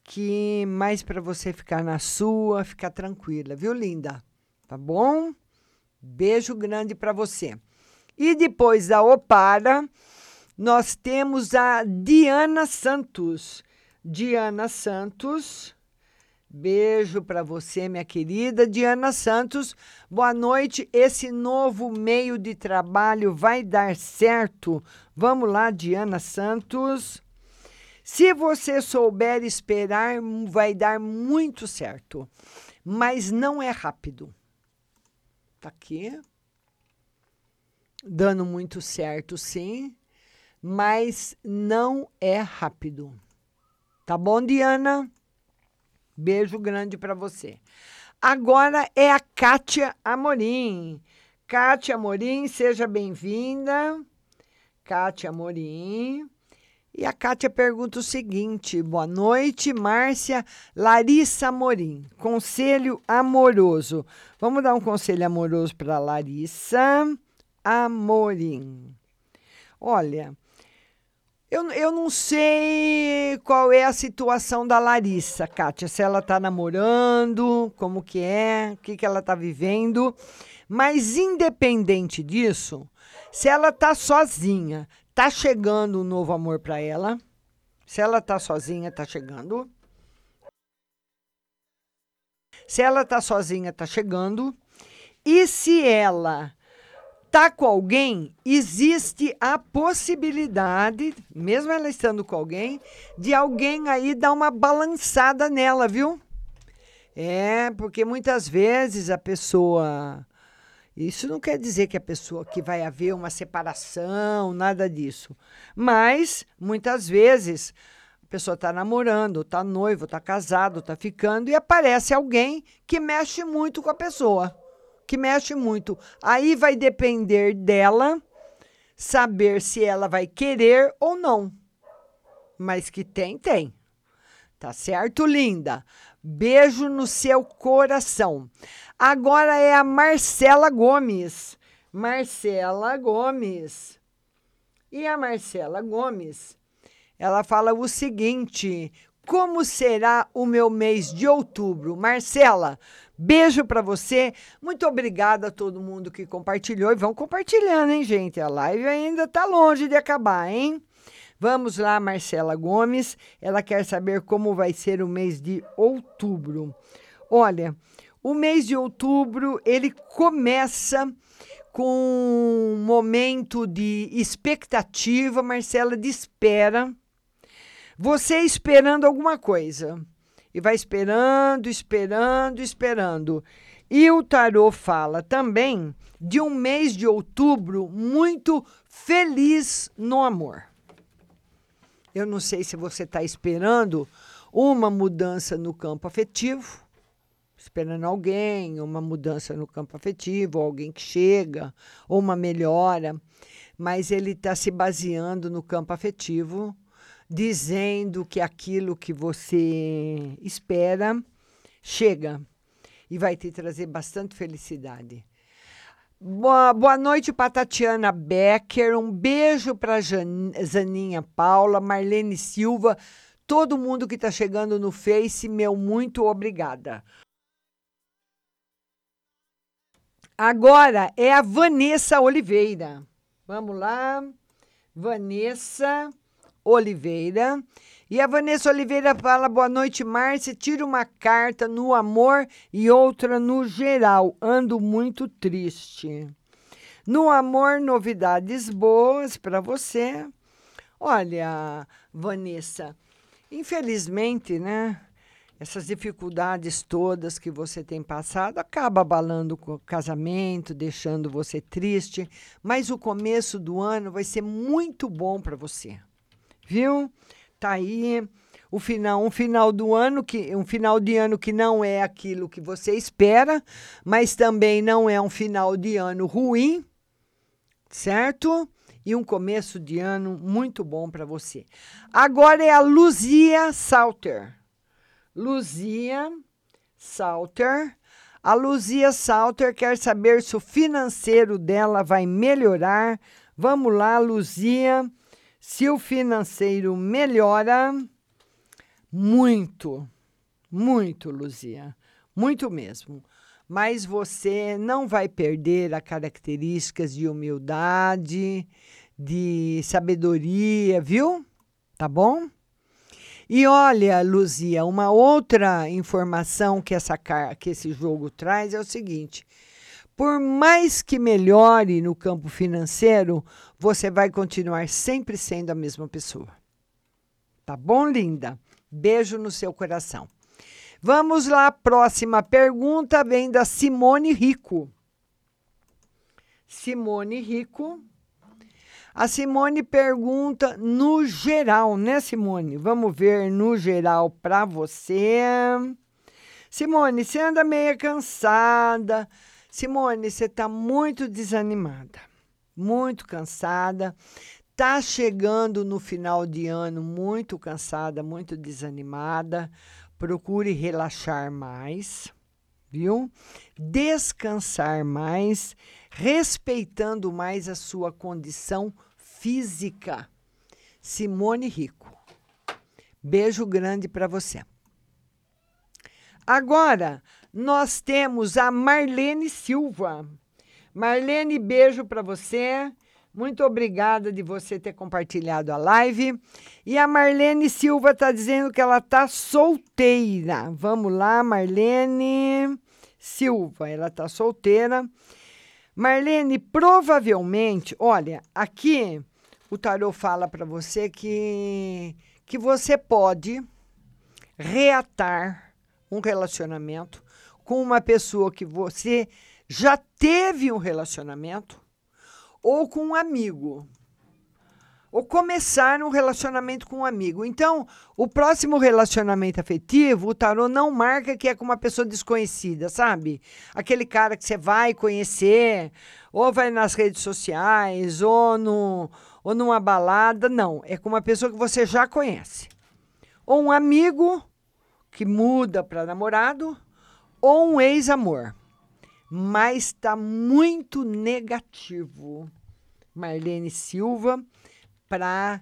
que mais para você ficar na sua, ficar tranquila, viu, linda? Tá bom? Beijo grande para você. E depois da Opara, nós temos a Diana Santos. Diana Santos. Beijo para você, minha querida Diana Santos. Boa noite. Esse novo meio de trabalho vai dar certo? Vamos lá, Diana Santos. Se você souber esperar, vai dar muito certo. Mas não é rápido. Tá aqui. Dando muito certo, sim. Mas não é rápido. Tá bom, Diana? Beijo grande para você. Agora é a Kátia Amorim. Kátia Amorim, seja bem-vinda. Kátia Amorim. E a Kátia pergunta o seguinte: boa noite, Márcia Larissa Amorim. Conselho amoroso. Vamos dar um conselho amoroso para Larissa Amorim. Olha, eu, eu não sei qual é a situação da Larissa, Kátia. Se ela está namorando, como que é, o que, que ela está vivendo. Mas independente disso, se ela está sozinha, tá chegando um novo amor para ela. Se ela tá sozinha, tá chegando. Se ela tá sozinha, tá chegando. E se ela tá com alguém, existe a possibilidade, mesmo ela estando com alguém, de alguém aí dar uma balançada nela, viu? É, porque muitas vezes a pessoa. Isso não quer dizer que a pessoa que vai haver uma separação, nada disso. Mas, muitas vezes, a pessoa está namorando, está noivo, está casado, está ficando, e aparece alguém que mexe muito com a pessoa que mexe muito. Aí vai depender dela saber se ela vai querer ou não. Mas que tem, tem. Tá certo, linda? Beijo no seu coração. Agora é a Marcela Gomes. Marcela Gomes. E a Marcela Gomes, ela fala o seguinte: como será o meu mês de outubro? Marcela, Beijo para você. Muito obrigada a todo mundo que compartilhou. E vão compartilhando, hein, gente? A live ainda está longe de acabar, hein? Vamos lá, Marcela Gomes. Ela quer saber como vai ser o mês de outubro. Olha, O mês de outubro, ele começa com um momento de expectativa, Marcela, de espera. Você esperando alguma coisa. E vai esperando, esperando, esperando. E o tarô fala também de um mês de outubro muito feliz no amor. Eu não sei se você está esperando uma mudança no campo afetivo, esperando alguém, uma mudança no campo afetivo, alguém que chega, ou uma melhora, mas ele está se baseando no campo afetivo, dizendo que aquilo que você espera chega e vai te trazer bastante felicidade. Boa, boa noite para Tatiana Becker. Um beijo para Zaninha Paula, Marlene Silva, todo mundo que está chegando no Face, meu muito obrigada. Agora é a Vanessa Oliveira. Vamos lá. Vanessa Oliveira. E a Vanessa Oliveira fala: boa noite, Márcia. Tira uma carta no amor e outra no geral. Ando muito triste. No amor, novidades boas para você. Olha, Vanessa, infelizmente, né? Essas dificuldades todas que você tem passado acaba abalando o casamento, deixando você triste, mas o começo do ano vai ser muito bom para você. Viu? Tá aí o final, um final do ano que um final de ano que não é aquilo que você espera, mas também não é um final de ano ruim, certo? E um começo de ano muito bom para você. Agora é a Luzia Salter. Luzia Salter. A Luzia Salter quer saber se o financeiro dela vai melhorar. Vamos lá, Luzia. Se o financeiro melhora, muito, muito, Luzia, muito mesmo. Mas você não vai perder as características de humildade, de sabedoria, viu? Tá bom? E olha, Luzia, uma outra informação que, essa, que esse jogo traz é o seguinte: por mais que melhore no campo financeiro, você vai continuar sempre sendo a mesma pessoa. Tá bom, linda? Beijo no seu coração. Vamos lá, próxima pergunta vem da Simone Rico. Simone Rico. A Simone pergunta no geral, né, Simone? Vamos ver no geral para você. Simone, você anda meio cansada, Simone, você está muito desanimada, muito cansada, está chegando no final de ano muito cansada, muito desanimada. Procure relaxar mais, viu? Descansar mais, respeitando mais a sua condição física. Simone Rico. Beijo grande para você. Agora, nós temos a Marlene Silva. Marlene, beijo para você. Muito obrigada de você ter compartilhado a live. E a Marlene Silva está dizendo que ela está solteira. Vamos lá, Marlene Silva, ela está solteira. Marlene, provavelmente, olha, aqui o tarô fala para você que, que você pode reatar um relacionamento com uma pessoa que você já teve um relacionamento ou com um amigo. Ou começar um relacionamento com um amigo. Então, o próximo relacionamento afetivo, o tarô não marca que é com uma pessoa desconhecida, sabe? Aquele cara que você vai conhecer, ou vai nas redes sociais, ou, no, ou numa balada. Não, é com uma pessoa que você já conhece. Ou um amigo que muda para namorado, ou um ex-amor, mas está muito negativo, Marlene Silva, para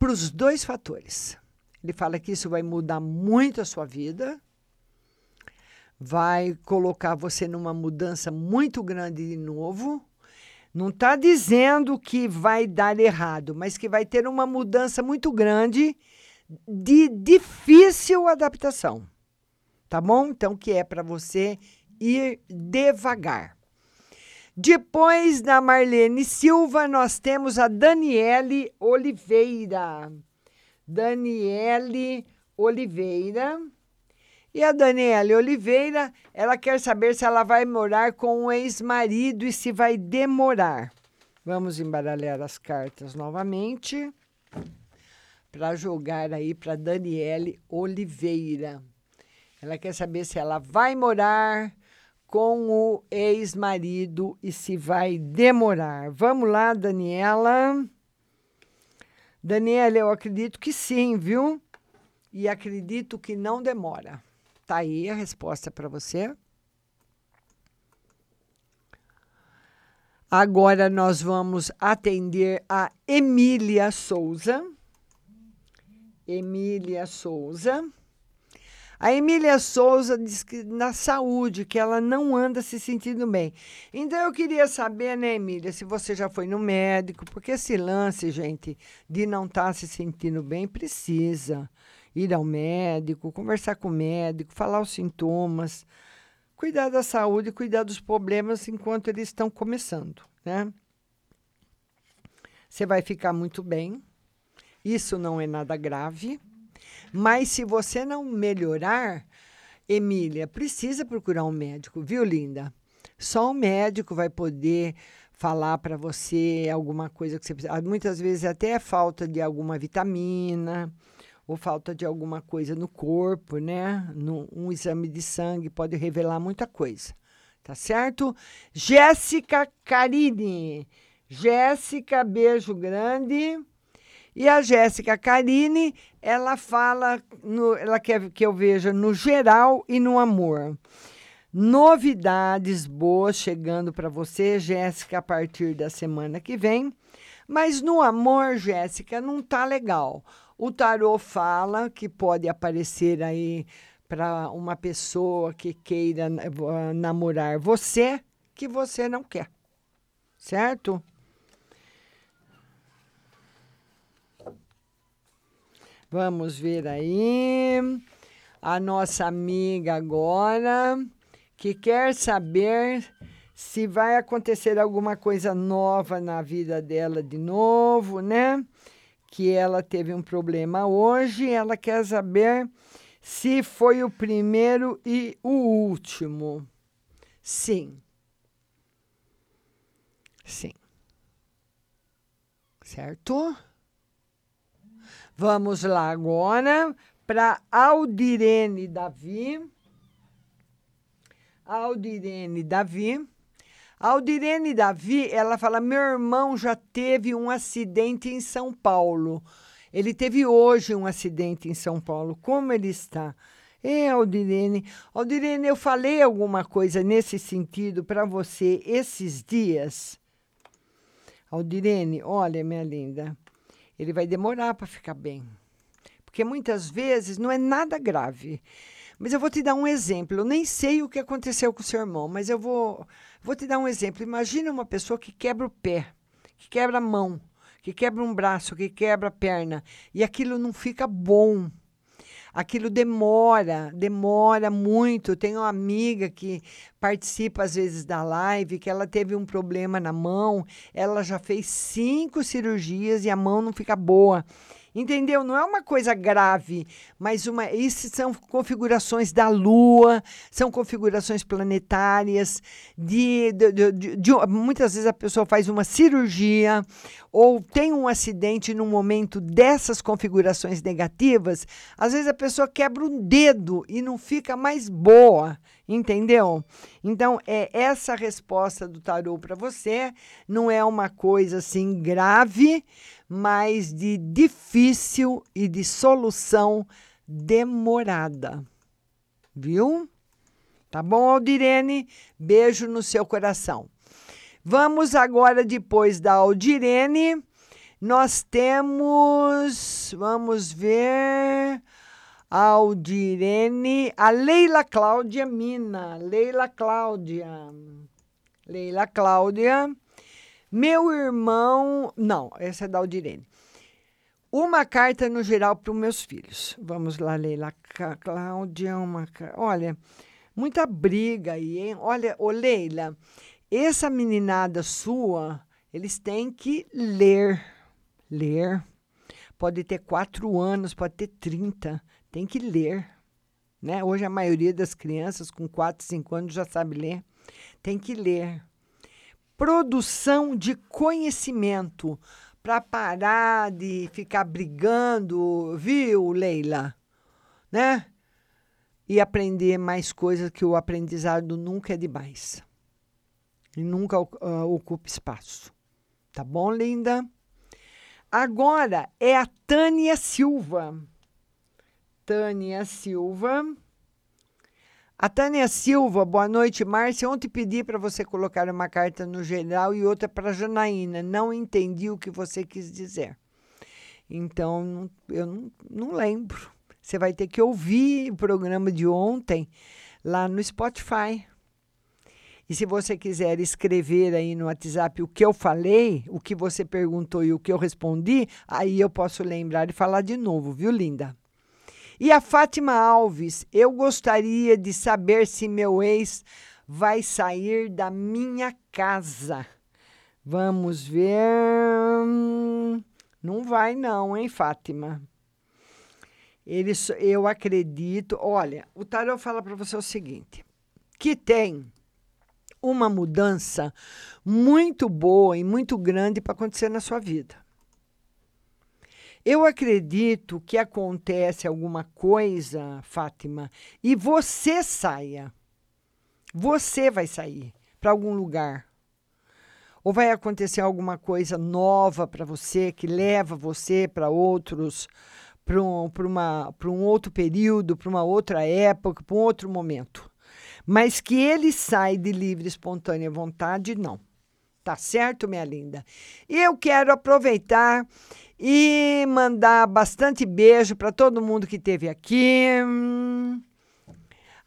os dois fatores. Ele fala que isso vai mudar muito a sua vida, vai colocar você numa mudança muito grande de novo. Não está dizendo que vai dar errado, mas que vai ter uma mudança muito grande de difícil adaptação tá bom? Então, que é para você ir devagar. Depois da Marlene Silva, nós temos a Daniele Oliveira. Daniele Oliveira. E a Daniele Oliveira, ela quer saber se ela vai morar com o ex-marido e se vai demorar. Vamos embaralhar as cartas novamente para jogar aí para Daniele Oliveira. Ela quer saber se ela vai morar com o ex-marido e se vai demorar. Vamos lá, Daniela. Daniela, eu acredito que sim, viu? E acredito que não demora. Tá aí a resposta para você. Agora nós vamos atender a Emília Souza. Emília Souza. A Emília Souza diz que na saúde, que ela não anda se sentindo bem. Então eu queria saber, né, Emília, se você já foi no médico, porque esse lance, gente, de não estar tá se sentindo bem, precisa ir ao médico, conversar com o médico, falar os sintomas, cuidar da saúde, cuidar dos problemas enquanto eles estão começando, né? Você vai ficar muito bem. Isso não é nada grave. Mas se você não melhorar, Emília, precisa procurar um médico, viu, linda? Só um médico vai poder falar para você alguma coisa que você precisa. Muitas vezes até é falta de alguma vitamina ou falta de alguma coisa no corpo, né? No, um exame de sangue pode revelar muita coisa. Tá certo? Jéssica Carini. Jéssica, beijo grande. E a Jéssica Carine, ela fala, no, ela quer que eu veja no geral e no amor. Novidades boas chegando para você, Jéssica, a partir da semana que vem. Mas no amor, Jéssica, não tá legal. O tarô fala que pode aparecer aí para uma pessoa que queira eh, namorar você, que você não quer. Certo? Vamos ver aí a nossa amiga agora que quer saber se vai acontecer alguma coisa nova na vida dela de novo, né? Que ela teve um problema hoje, ela quer saber se foi o primeiro e o último. Sim. Sim. Certo? Vamos lá agora para Aldirene Davi. Aldirene Davi. Aldirene Davi, ela fala: meu irmão já teve um acidente em São Paulo. Ele teve hoje um acidente em São Paulo. Como ele está? É, Aldirene. Aldirene, eu falei alguma coisa nesse sentido para você esses dias? Aldirene, olha, minha linda ele vai demorar para ficar bem. Porque muitas vezes não é nada grave. Mas eu vou te dar um exemplo. Eu nem sei o que aconteceu com o seu irmão, mas eu vou, vou te dar um exemplo. Imagina uma pessoa que quebra o pé, que quebra a mão, que quebra um braço, que quebra a perna, e aquilo não fica bom aquilo demora, demora muito. Tenho uma amiga que participa às vezes da live, que ela teve um problema na mão, ela já fez cinco cirurgias e a mão não fica boa. Entendeu? Não é uma coisa grave, mas uma, isso são configurações da Lua, são configurações planetárias. De, de, de, de, muitas vezes a pessoa faz uma cirurgia ou tem um acidente num momento dessas configurações negativas. Às vezes a pessoa quebra um dedo e não fica mais boa. Entendeu? Então, é essa resposta do tarô para você. Não é uma coisa assim grave, mas de difícil e de solução demorada. Viu? Tá bom, Aldirene? Beijo no seu coração. Vamos agora, depois da Aldirene, nós temos. Vamos ver. Aldirene, a Leila Cláudia Mina. Leila Cláudia. Leila Cláudia. Meu irmão. Não, essa é da Aldirene. Uma carta no geral para os meus filhos. Vamos lá, Leila. Cláudia, uma Olha, muita briga aí, hein? Olha, ô Leila, essa meninada sua, eles têm que ler. Ler. Pode ter quatro anos, pode ter 30. Tem que ler. Né? Hoje a maioria das crianças com 4, 5 anos já sabe ler. Tem que ler. Produção de conhecimento para parar de ficar brigando, viu, Leila? Né? E aprender mais coisas que o aprendizado nunca é demais. E nunca ah, ocupa espaço. Tá bom, linda? Agora é a Tânia Silva. Tânia Silva. A Tânia Silva, boa noite, Márcia. Ontem pedi para você colocar uma carta no geral e outra para Janaína. Não entendi o que você quis dizer. Então, eu não, não lembro. Você vai ter que ouvir o programa de ontem lá no Spotify. E se você quiser escrever aí no WhatsApp o que eu falei, o que você perguntou e o que eu respondi, aí eu posso lembrar e falar de novo, viu, linda? E a Fátima Alves, eu gostaria de saber se meu ex vai sair da minha casa. Vamos ver. Não vai, não, hein, Fátima? Ele, eu acredito. Olha, o Tarot fala para você o seguinte: que tem uma mudança muito boa e muito grande para acontecer na sua vida. Eu acredito que acontece alguma coisa, Fátima, e você saia. Você vai sair para algum lugar. Ou vai acontecer alguma coisa nova para você que leva você para outros, para um, um outro período, para uma outra época, para um outro momento. Mas que ele sai de livre espontânea vontade, não. Tá certo, minha linda? E eu quero aproveitar e mandar bastante beijo para todo mundo que esteve aqui.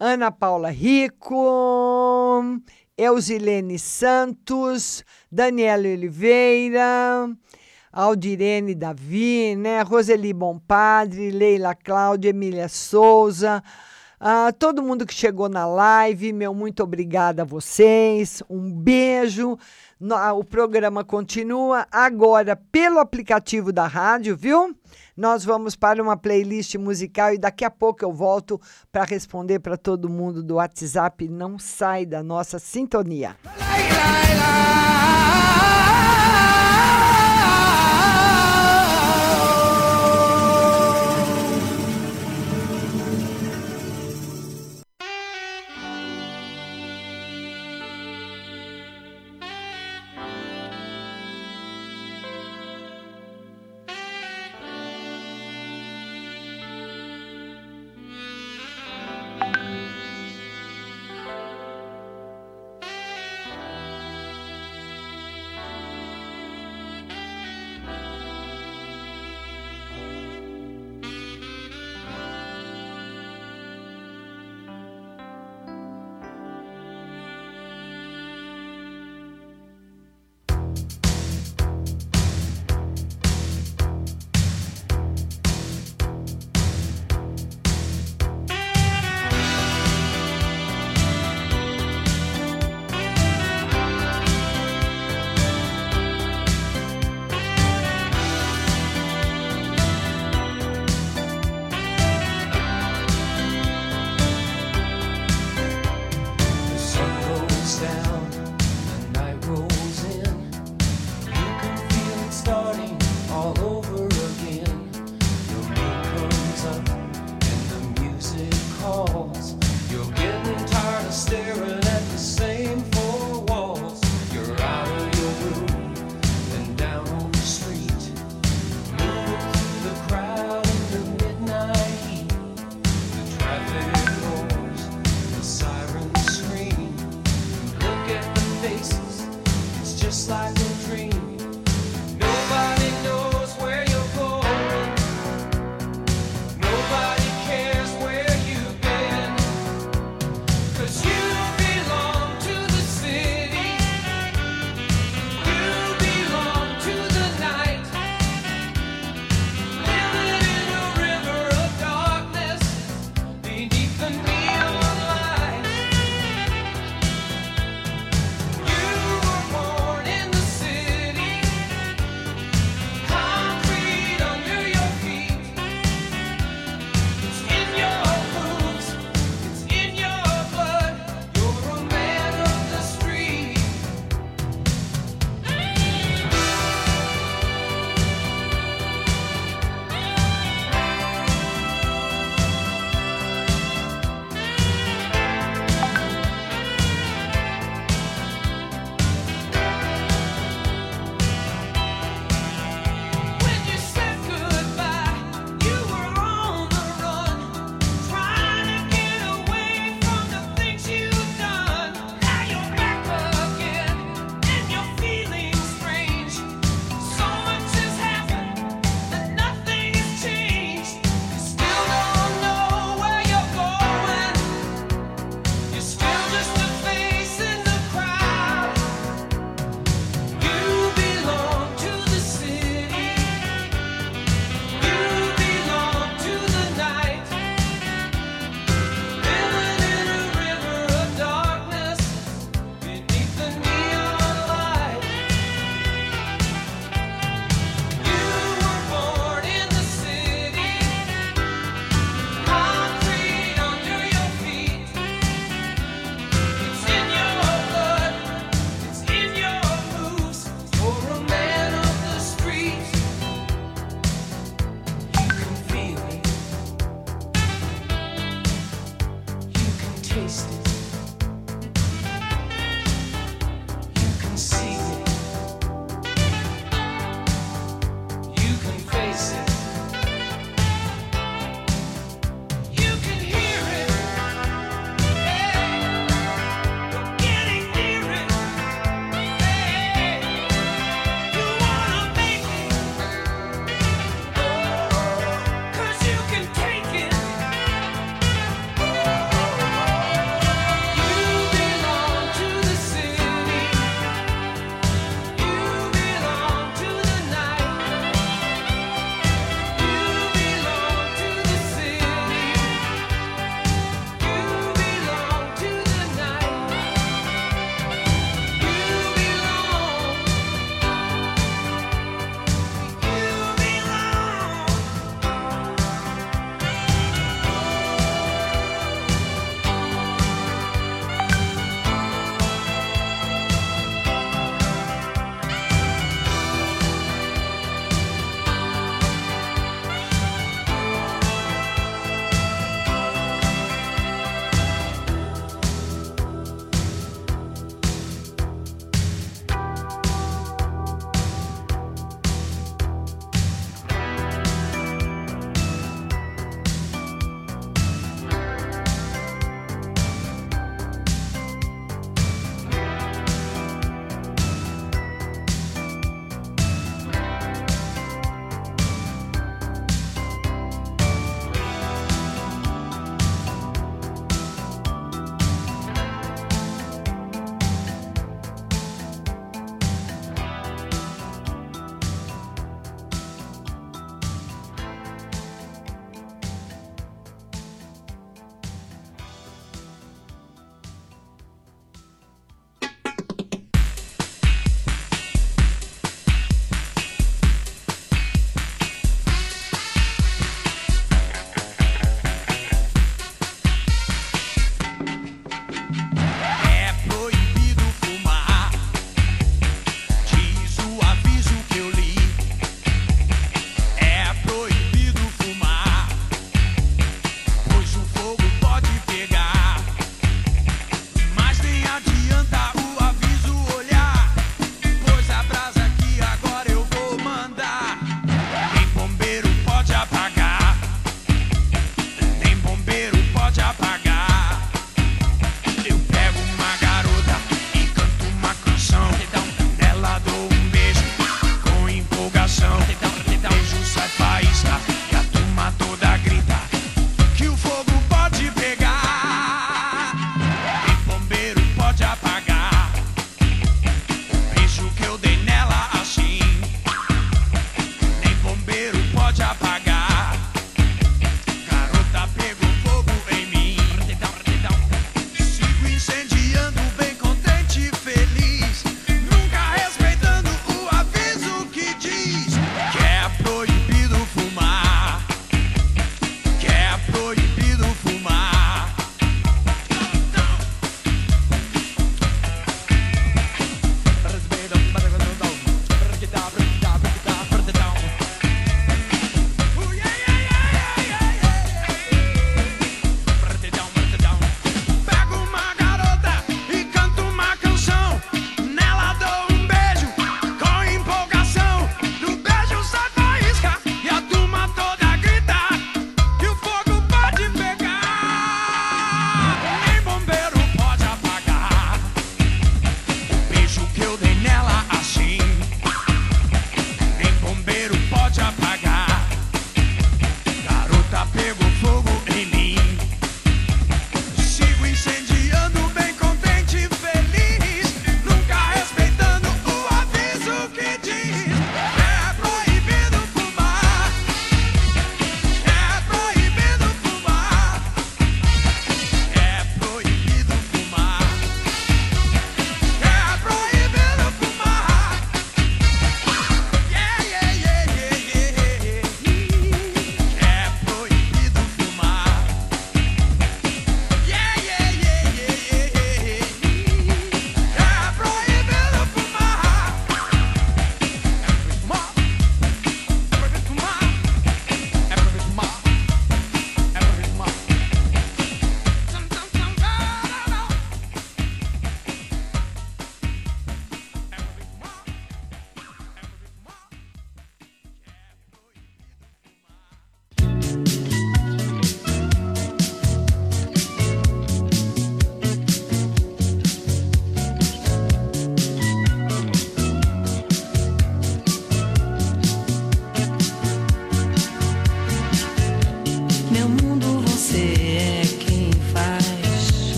Ana Paula Rico, Eusilene Santos, Daniela Oliveira, Aldirene Davi, né? Roseli Bompadre, Leila Cláudia, Emília Souza, ah, todo mundo que chegou na live, meu muito obrigada a vocês. Um beijo. Ah, o programa continua agora pelo aplicativo da rádio, viu? Nós vamos para uma playlist musical e daqui a pouco eu volto para responder para todo mundo do WhatsApp. Não sai da nossa sintonia. Thank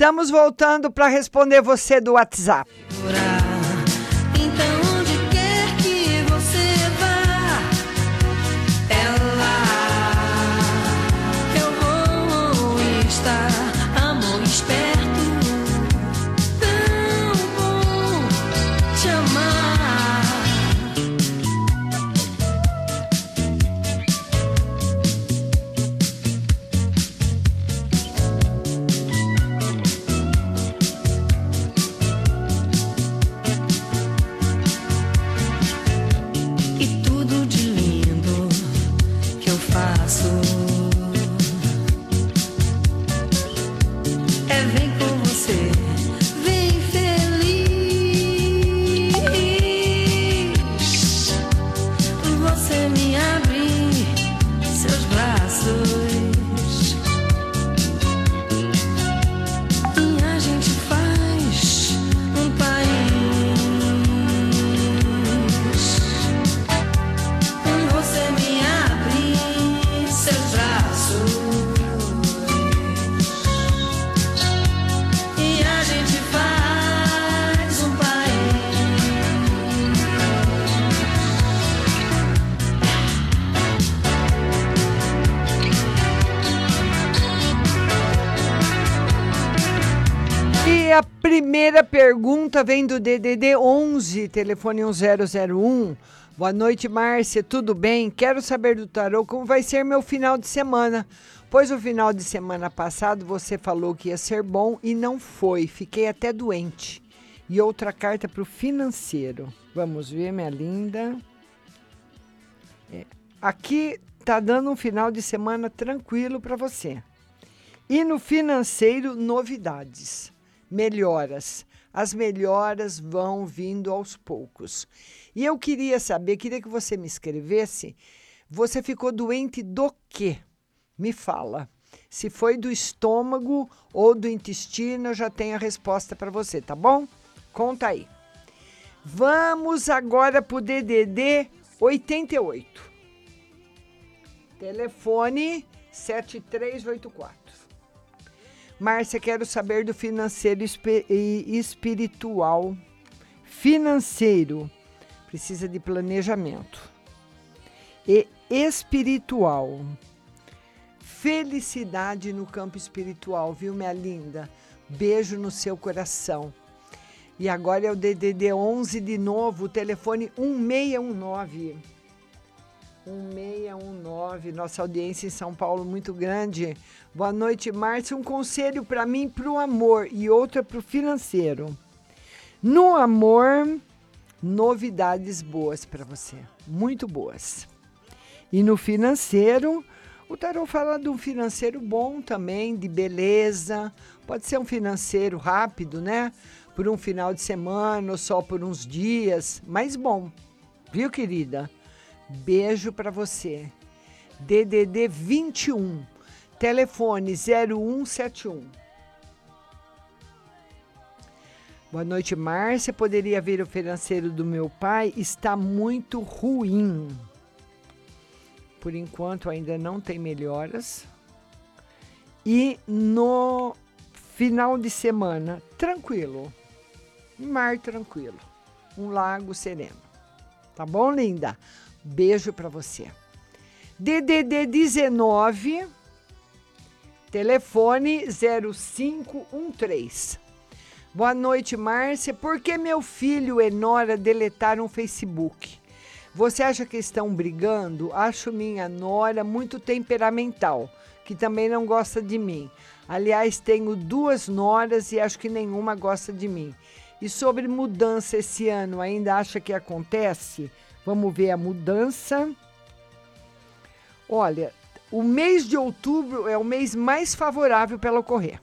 estamos voltando para responder você do WhatsApp. Primeira pergunta vem do DDD 11, telefone 1001. Boa noite, Márcia, tudo bem? Quero saber do tarô como vai ser meu final de semana. Pois o final de semana passado você falou que ia ser bom e não foi. Fiquei até doente. E outra carta para o financeiro. Vamos ver, minha linda. É, Aqui tá dando um final de semana tranquilo para você. E no financeiro, novidades, melhoras. As melhoras vão vindo aos poucos. E eu queria saber, queria que você me escrevesse, você ficou doente do quê? Me fala. Se foi do estômago ou do intestino, eu já tenho a resposta para você, tá bom? Conta aí. Vamos agora para o DDD 88. Telefone 7384. Márcia, quero saber do financeiro e espiritual. Financeiro precisa de planejamento. E espiritual. Felicidade no campo espiritual, viu, minha linda? Beijo no seu coração. E agora é o DDD 11 de novo, telefone 1619. 1619, nossa audiência em São Paulo muito grande. Boa noite, Márcia. Um conselho para mim para o amor e outro para o financeiro. No amor, novidades boas para você, muito boas. E no financeiro, o tarot fala de um financeiro bom também, de beleza. Pode ser um financeiro rápido, né? Por um final de semana ou só por uns dias, mas bom. Viu, querida? Beijo para você. DDD 21, telefone 0171. Boa noite, Márcia. Poderia ver o financeiro do meu pai? Está muito ruim. Por enquanto ainda não tem melhoras. E no final de semana, tranquilo. Mar tranquilo. Um lago sereno. Tá bom, linda? Beijo para você. DDD 19, telefone 0513. Boa noite, Márcia. Por que meu filho e Nora deletaram o Facebook? Você acha que estão brigando? Acho minha nora muito temperamental, que também não gosta de mim. Aliás, tenho duas noras e acho que nenhuma gosta de mim. E sobre mudança esse ano, ainda acha que acontece? Vamos ver a mudança. Olha, o mês de outubro é o mês mais favorável para ela ocorrer.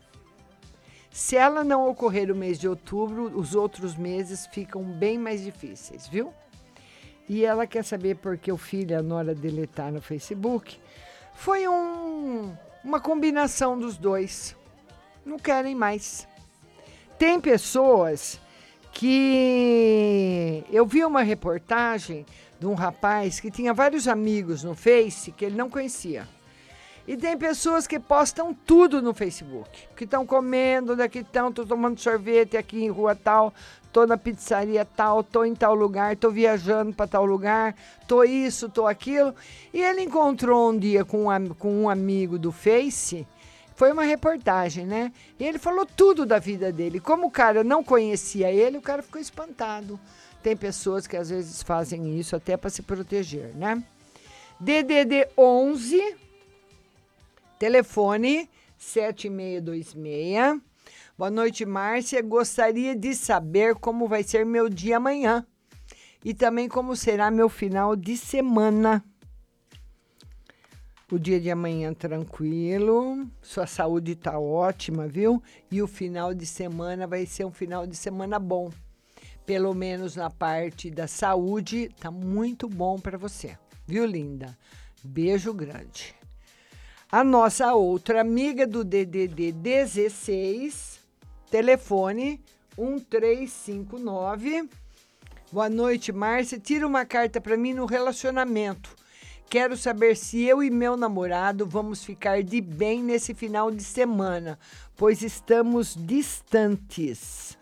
Se ela não ocorrer no mês de outubro, os outros meses ficam bem mais difíceis, viu? E ela quer saber por que o filho a nora dele tá no Facebook. Foi um, uma combinação dos dois. Não querem mais. Tem pessoas que eu vi uma reportagem de um rapaz que tinha vários amigos no Face que ele não conhecia. E tem pessoas que postam tudo no Facebook. Que estão comendo, daqui estão, tô tomando sorvete aqui em rua tal, tô na pizzaria tal, tô em tal lugar, tô viajando para tal lugar, tô isso, tô aquilo. E ele encontrou um dia com um, com um amigo do Face, foi uma reportagem, né? E ele falou tudo da vida dele. Como o cara não conhecia ele, o cara ficou espantado. Tem pessoas que às vezes fazem isso até para se proteger, né? DDD 11 Telefone 7626. Boa noite, Márcia. Gostaria de saber como vai ser meu dia amanhã e também como será meu final de semana. O dia de amanhã tranquilo, sua saúde tá ótima, viu? E o final de semana vai ser um final de semana bom. Pelo menos na parte da saúde, tá muito bom para você. Viu, linda? Beijo grande. A nossa outra amiga do DDD 16, telefone 1359. Boa noite, Márcia. Tira uma carta para mim no relacionamento. Quero saber se eu e meu namorado vamos ficar de bem nesse final de semana, pois estamos distantes.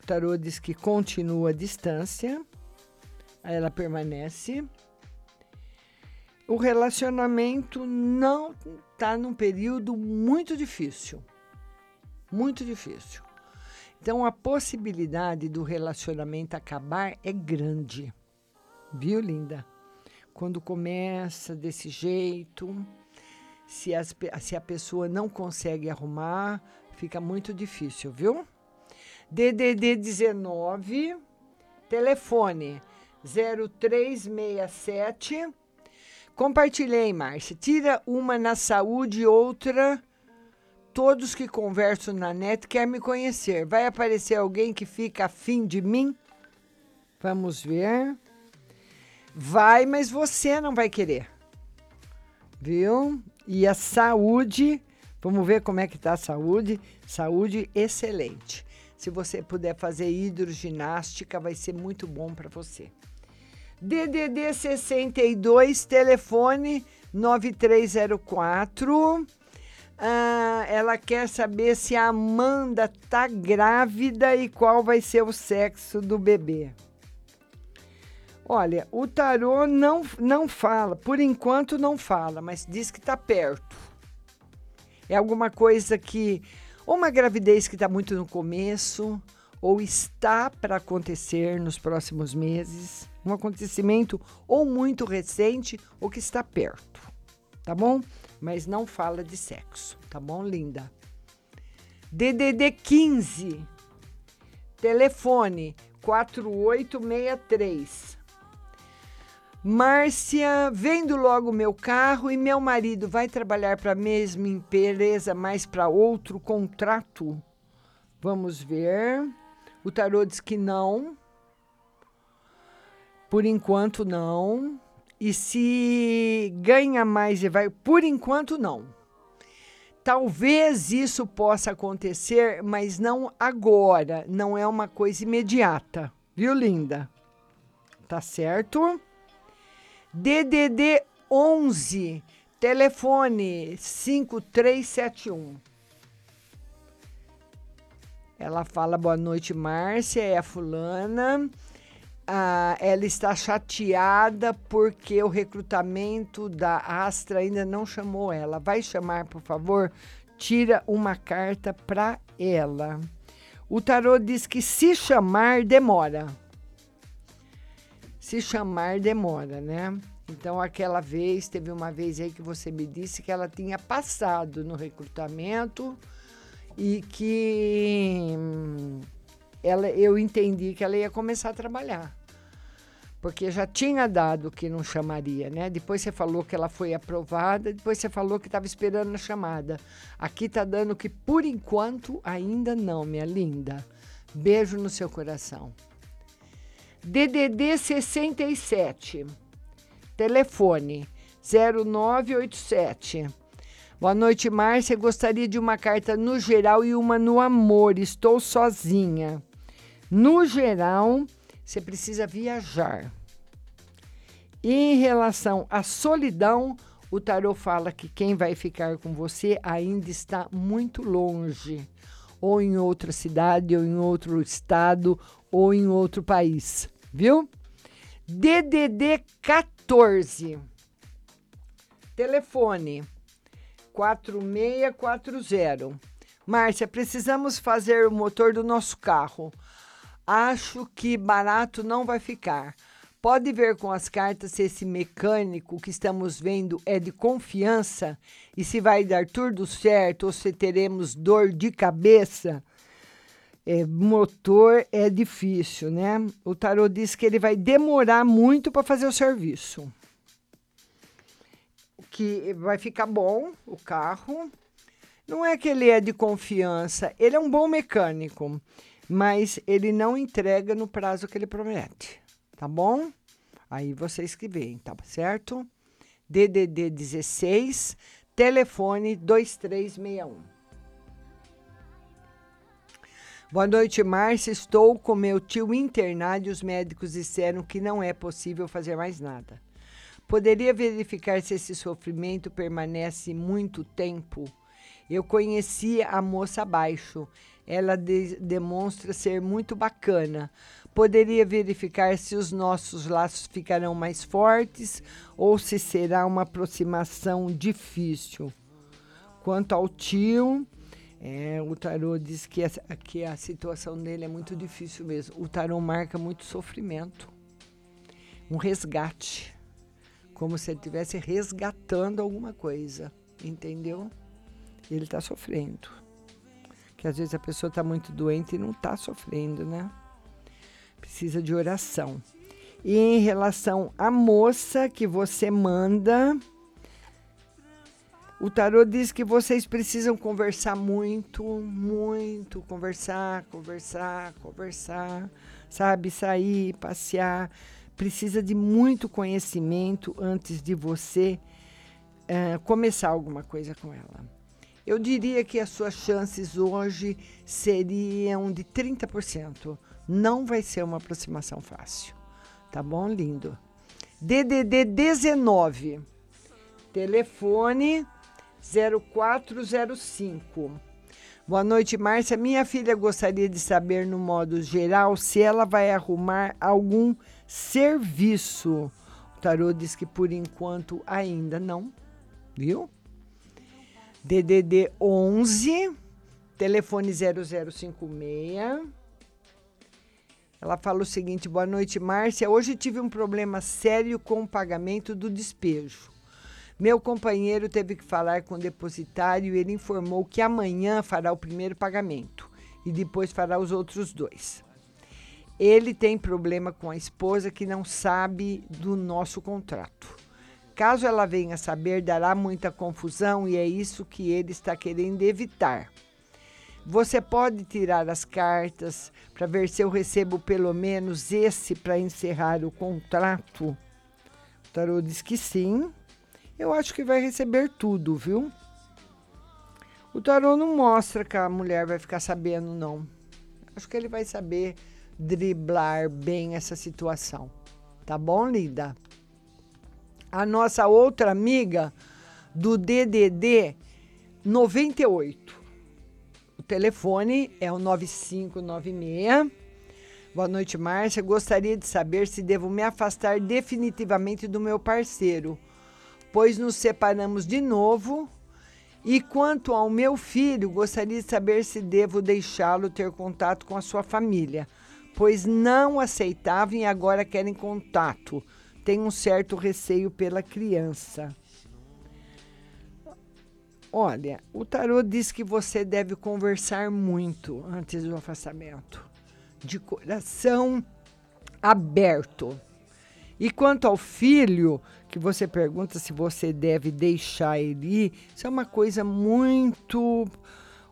O tarô diz que continua a distância. Ela permanece o relacionamento não está num período muito difícil. Muito difícil. Então a possibilidade do relacionamento acabar é grande. Viu, linda? Quando começa desse jeito, se, as, se a pessoa não consegue arrumar, fica muito difícil, viu? DDD 19, telefone 0367 Compartilhei, Márcia. Tira uma na saúde outra. Todos que conversam na net querem me conhecer. Vai aparecer alguém que fica afim de mim? Vamos ver. Vai, mas você não vai querer. Viu? E a saúde, vamos ver como é que tá a saúde. Saúde excelente. Se você puder fazer hidroginástica, vai ser muito bom para você. DDD 62, telefone 9304. Ah, ela quer saber se a Amanda tá grávida e qual vai ser o sexo do bebê. Olha, o tarô não, não fala, por enquanto não fala, mas diz que tá perto. É alguma coisa que. Ou uma gravidez que está muito no começo, ou está para acontecer nos próximos meses um acontecimento ou muito recente ou que está perto, tá bom? Mas não fala de sexo, tá bom, linda? DDD 15, telefone 4863. Márcia, vendo logo meu carro e meu marido vai trabalhar para a mesma empresa, mas para outro contrato? Vamos ver. O tarô diz que não. Por enquanto, não. E se ganha mais e vai. Por enquanto, não. Talvez isso possa acontecer, mas não agora. Não é uma coisa imediata. Viu, linda? Tá certo? DDD 11, telefone 5371. Ela fala boa noite, Márcia, é a fulana ah, ela está chateada porque o recrutamento da Astra ainda não chamou ela. Vai chamar, por favor? Tira uma carta para ela. O tarô diz que se chamar demora. Se chamar demora, né? Então, aquela vez, teve uma vez aí que você me disse que ela tinha passado no recrutamento e que hum, ela, eu entendi que ela ia começar a trabalhar. Porque já tinha dado que não chamaria, né? Depois você falou que ela foi aprovada, depois você falou que estava esperando a chamada. Aqui tá dando que por enquanto ainda não, minha linda. Beijo no seu coração. DDD 67. Telefone 0987. Boa noite, Márcia. Gostaria de uma carta no geral e uma no amor. Estou sozinha. No geral, você precisa viajar. E em relação à solidão, o tarô fala que quem vai ficar com você ainda está muito longe, ou em outra cidade, ou em outro estado, ou em outro país, viu? DDD 14. Telefone 4640. Márcia, precisamos fazer o motor do nosso carro. Acho que barato não vai ficar. Pode ver com as cartas se esse mecânico que estamos vendo é de confiança e se vai dar tudo certo ou se teremos dor de cabeça. É, motor é difícil, né? O tarô diz que ele vai demorar muito para fazer o serviço. Que vai ficar bom o carro. Não é que ele é de confiança, ele é um bom mecânico, mas ele não entrega no prazo que ele promete, tá bom? Aí vocês que veem, tá certo? DDD 16, telefone 2361. Boa noite, Márcia. Estou com meu tio internado e os médicos disseram que não é possível fazer mais nada. Poderia verificar se esse sofrimento permanece muito tempo? Eu conheci a moça abaixo. Ela de demonstra ser muito bacana. Poderia verificar se os nossos laços ficarão mais fortes ou se será uma aproximação difícil. Quanto ao tio, é, o tarô diz que a, que a situação dele é muito difícil mesmo. O tarô marca muito sofrimento, um resgate, como se ele estivesse resgatando alguma coisa, entendeu? Ele está sofrendo. Que às vezes a pessoa está muito doente e não está sofrendo, né? Precisa de oração. E em relação à moça que você manda, o tarô diz que vocês precisam conversar muito, muito, conversar, conversar, conversar, sabe? Sair, passear. Precisa de muito conhecimento antes de você uh, começar alguma coisa com ela. Eu diria que as suas chances hoje seriam de 30%. Não vai ser uma aproximação fácil. Tá bom, lindo? DDD 19. Telefone 0405. Boa noite, Márcia. Minha filha gostaria de saber, no modo geral, se ela vai arrumar algum serviço. O tarô diz que por enquanto ainda não, viu? DDD 11, telefone 0056. Ela fala o seguinte: Boa noite, Márcia. Hoje tive um problema sério com o pagamento do despejo. Meu companheiro teve que falar com o depositário e ele informou que amanhã fará o primeiro pagamento e depois fará os outros dois. Ele tem problema com a esposa que não sabe do nosso contrato. Caso ela venha saber, dará muita confusão e é isso que ele está querendo evitar. Você pode tirar as cartas para ver se eu recebo pelo menos esse para encerrar o contrato? O tarô diz que sim. Eu acho que vai receber tudo, viu? O tarô não mostra que a mulher vai ficar sabendo, não. Acho que ele vai saber driblar bem essa situação. Tá bom, linda? A nossa outra amiga do DDD 98. O telefone é o 9596. Boa noite, Márcia. Gostaria de saber se devo me afastar definitivamente do meu parceiro pois nos separamos de novo. E quanto ao meu filho, gostaria de saber se devo deixá-lo ter contato com a sua família, pois não aceitavam e agora querem contato. Tem um certo receio pela criança. Olha, o tarô diz que você deve conversar muito antes do afastamento, de coração aberto. E quanto ao filho, que você pergunta se você deve deixar ele ir, isso é uma coisa muito.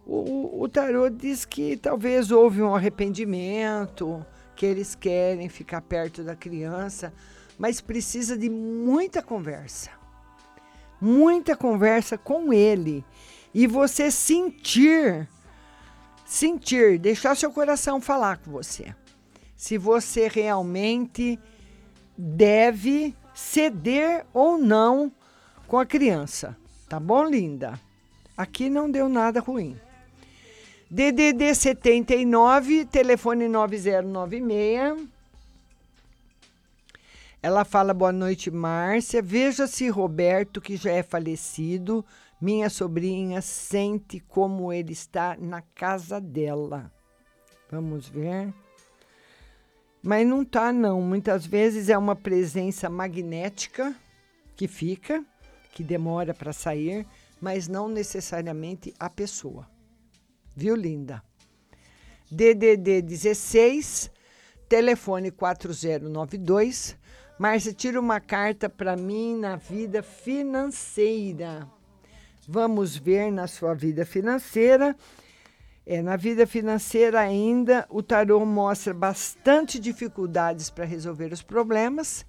O, o diz que talvez houve um arrependimento, que eles querem ficar perto da criança, mas precisa de muita conversa. Muita conversa com ele. E você sentir, sentir, deixar seu coração falar com você. Se você realmente deve ceder ou não com a criança. Tá bom, linda? Aqui não deu nada ruim. DDD 79, telefone 9096. Ela fala boa noite, Márcia. Veja se Roberto, que já é falecido, minha sobrinha, sente como ele está na casa dela. Vamos ver. Mas não tá, não. Muitas vezes é uma presença magnética que fica, que demora para sair, mas não necessariamente a pessoa. Viu, linda? DDD 16, telefone 4092. Márcia, tira uma carta para mim na vida financeira. Vamos ver na sua vida financeira. É, na vida financeira ainda, o tarô mostra bastante dificuldades para resolver os problemas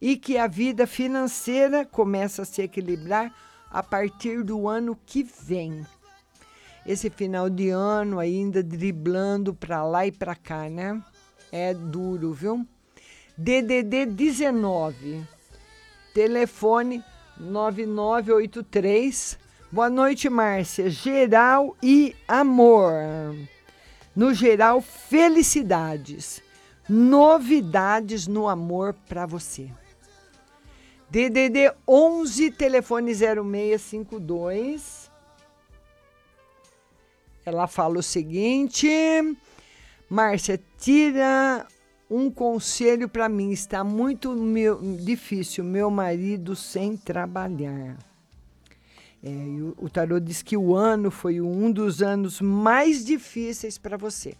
e que a vida financeira começa a se equilibrar a partir do ano que vem. Esse final de ano ainda driblando para lá e para cá, né? É duro, viu? DDD 19, telefone 9983. Boa noite, Márcia. Geral e amor. No geral, felicidades. Novidades no amor para você. DDD 11, telefone 0652. Ela fala o seguinte: Márcia, tira um conselho para mim. Está muito meu, difícil, meu marido sem trabalhar. É, o, o tarô diz que o ano foi um dos anos mais difíceis para você.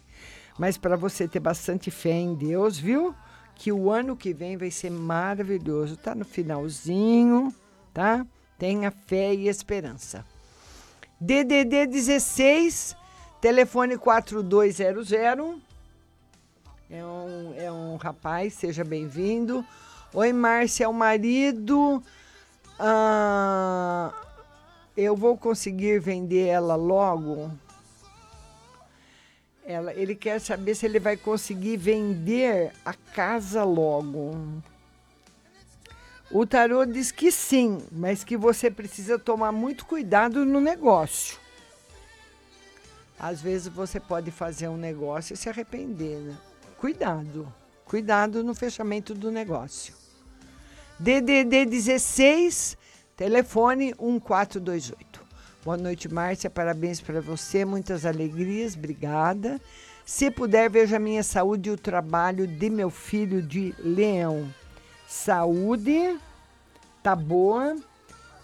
Mas para você ter bastante fé em Deus, viu? Que o ano que vem vai ser maravilhoso. Tá no finalzinho, tá? Tenha fé e esperança. DDD 16, telefone 4200. É um, é um rapaz, seja bem-vindo. Oi, Márcia, é o marido. Ah, eu vou conseguir vender ela logo? Ela, ele quer saber se ele vai conseguir vender a casa logo. O tarô diz que sim, mas que você precisa tomar muito cuidado no negócio. Às vezes você pode fazer um negócio e se arrepender, né? Cuidado, cuidado no fechamento do negócio. DDD 16, telefone 1428. Boa noite, Márcia. Parabéns para você. Muitas alegrias. Obrigada. Se puder, veja a minha saúde e o trabalho de meu filho de leão. Saúde tá boa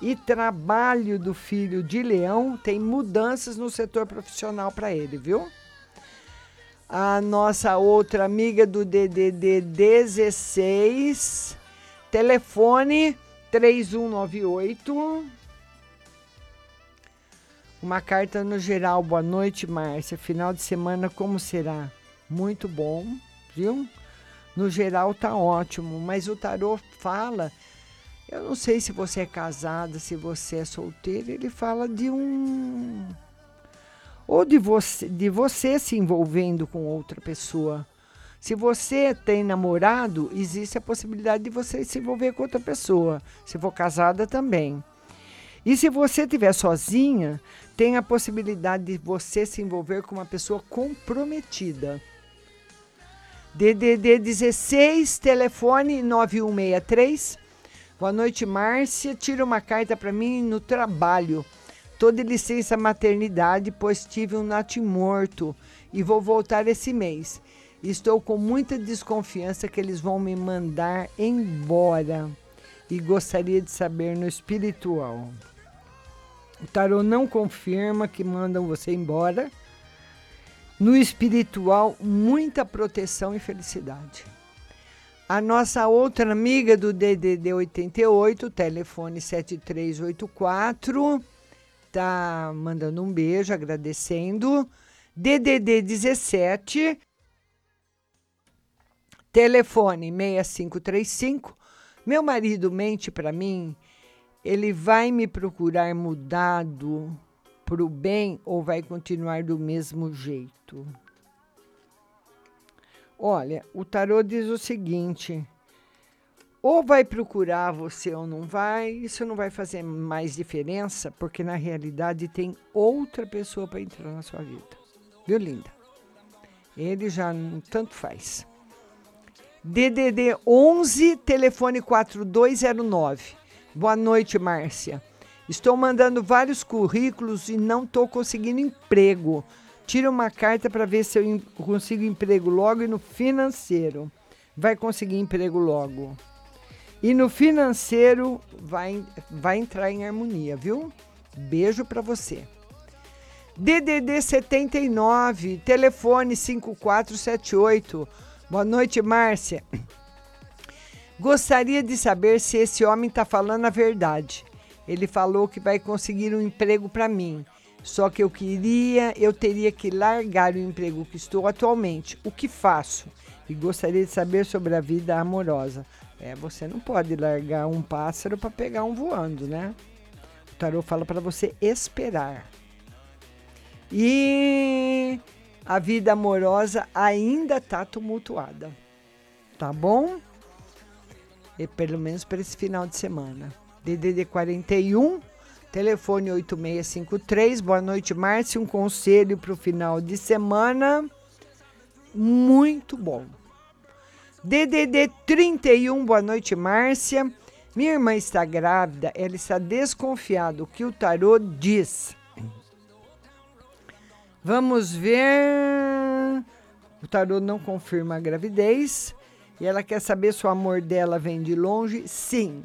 e trabalho do filho de leão tem mudanças no setor profissional para ele, viu? A nossa outra amiga do DDD 16, telefone 3198 uma carta no geral. Boa noite, Márcia. Final de semana, como será? Muito bom, viu? No geral, tá ótimo. Mas o tarô fala. Eu não sei se você é casada, se você é solteira. Ele fala de um. Ou de você, de você se envolvendo com outra pessoa. Se você tem namorado, existe a possibilidade de você se envolver com outra pessoa. Se for casada, também. E se você estiver sozinha, tem a possibilidade de você se envolver com uma pessoa comprometida. DDD 16, telefone 9163. Boa noite, Márcia. Tira uma carta para mim no trabalho. Tô de licença maternidade, pois tive um natimorto e vou voltar esse mês. Estou com muita desconfiança que eles vão me mandar embora e gostaria de saber no espiritual. O tarô não confirma que mandam você embora. No espiritual, muita proteção e felicidade. A nossa outra amiga do DDD 88, telefone 7384, tá mandando um beijo, agradecendo. DDD 17, telefone 6535. Meu marido mente para mim, ele vai me procurar mudado para o bem ou vai continuar do mesmo jeito? Olha, o tarô diz o seguinte: ou vai procurar você ou não vai, isso não vai fazer mais diferença, porque na realidade tem outra pessoa para entrar na sua vida. Viu, linda? Ele já não tanto faz. DDD 11, telefone 4209. Boa noite, Márcia. Estou mandando vários currículos e não estou conseguindo emprego. Tira uma carta para ver se eu consigo emprego logo e no financeiro. Vai conseguir emprego logo. E no financeiro vai, vai entrar em harmonia, viu? Beijo para você. DDD 79, telefone 5478. Boa noite, Márcia. Gostaria de saber se esse homem está falando a verdade. Ele falou que vai conseguir um emprego para mim. Só que eu queria, eu teria que largar o emprego que estou atualmente. O que faço? E gostaria de saber sobre a vida amorosa. É, você não pode largar um pássaro para pegar um voando, né? O tarô fala para você esperar. E a vida amorosa ainda está tumultuada. Tá bom? E pelo menos para esse final de semana. DDD 41, telefone 8653. Boa noite, Márcia. Um conselho para o final de semana. Muito bom. DDD 31, boa noite, Márcia. Minha irmã está grávida, ela está desconfiada. O que o tarô diz? Vamos ver. O tarô não confirma a gravidez. E ela quer saber se o amor dela vem de longe. Sim.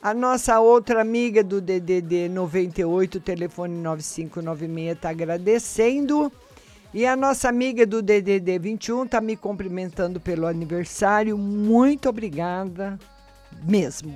A nossa outra amiga do DDD 98, telefone 9596, está agradecendo. E a nossa amiga do DDD 21 está me cumprimentando pelo aniversário. Muito obrigada mesmo.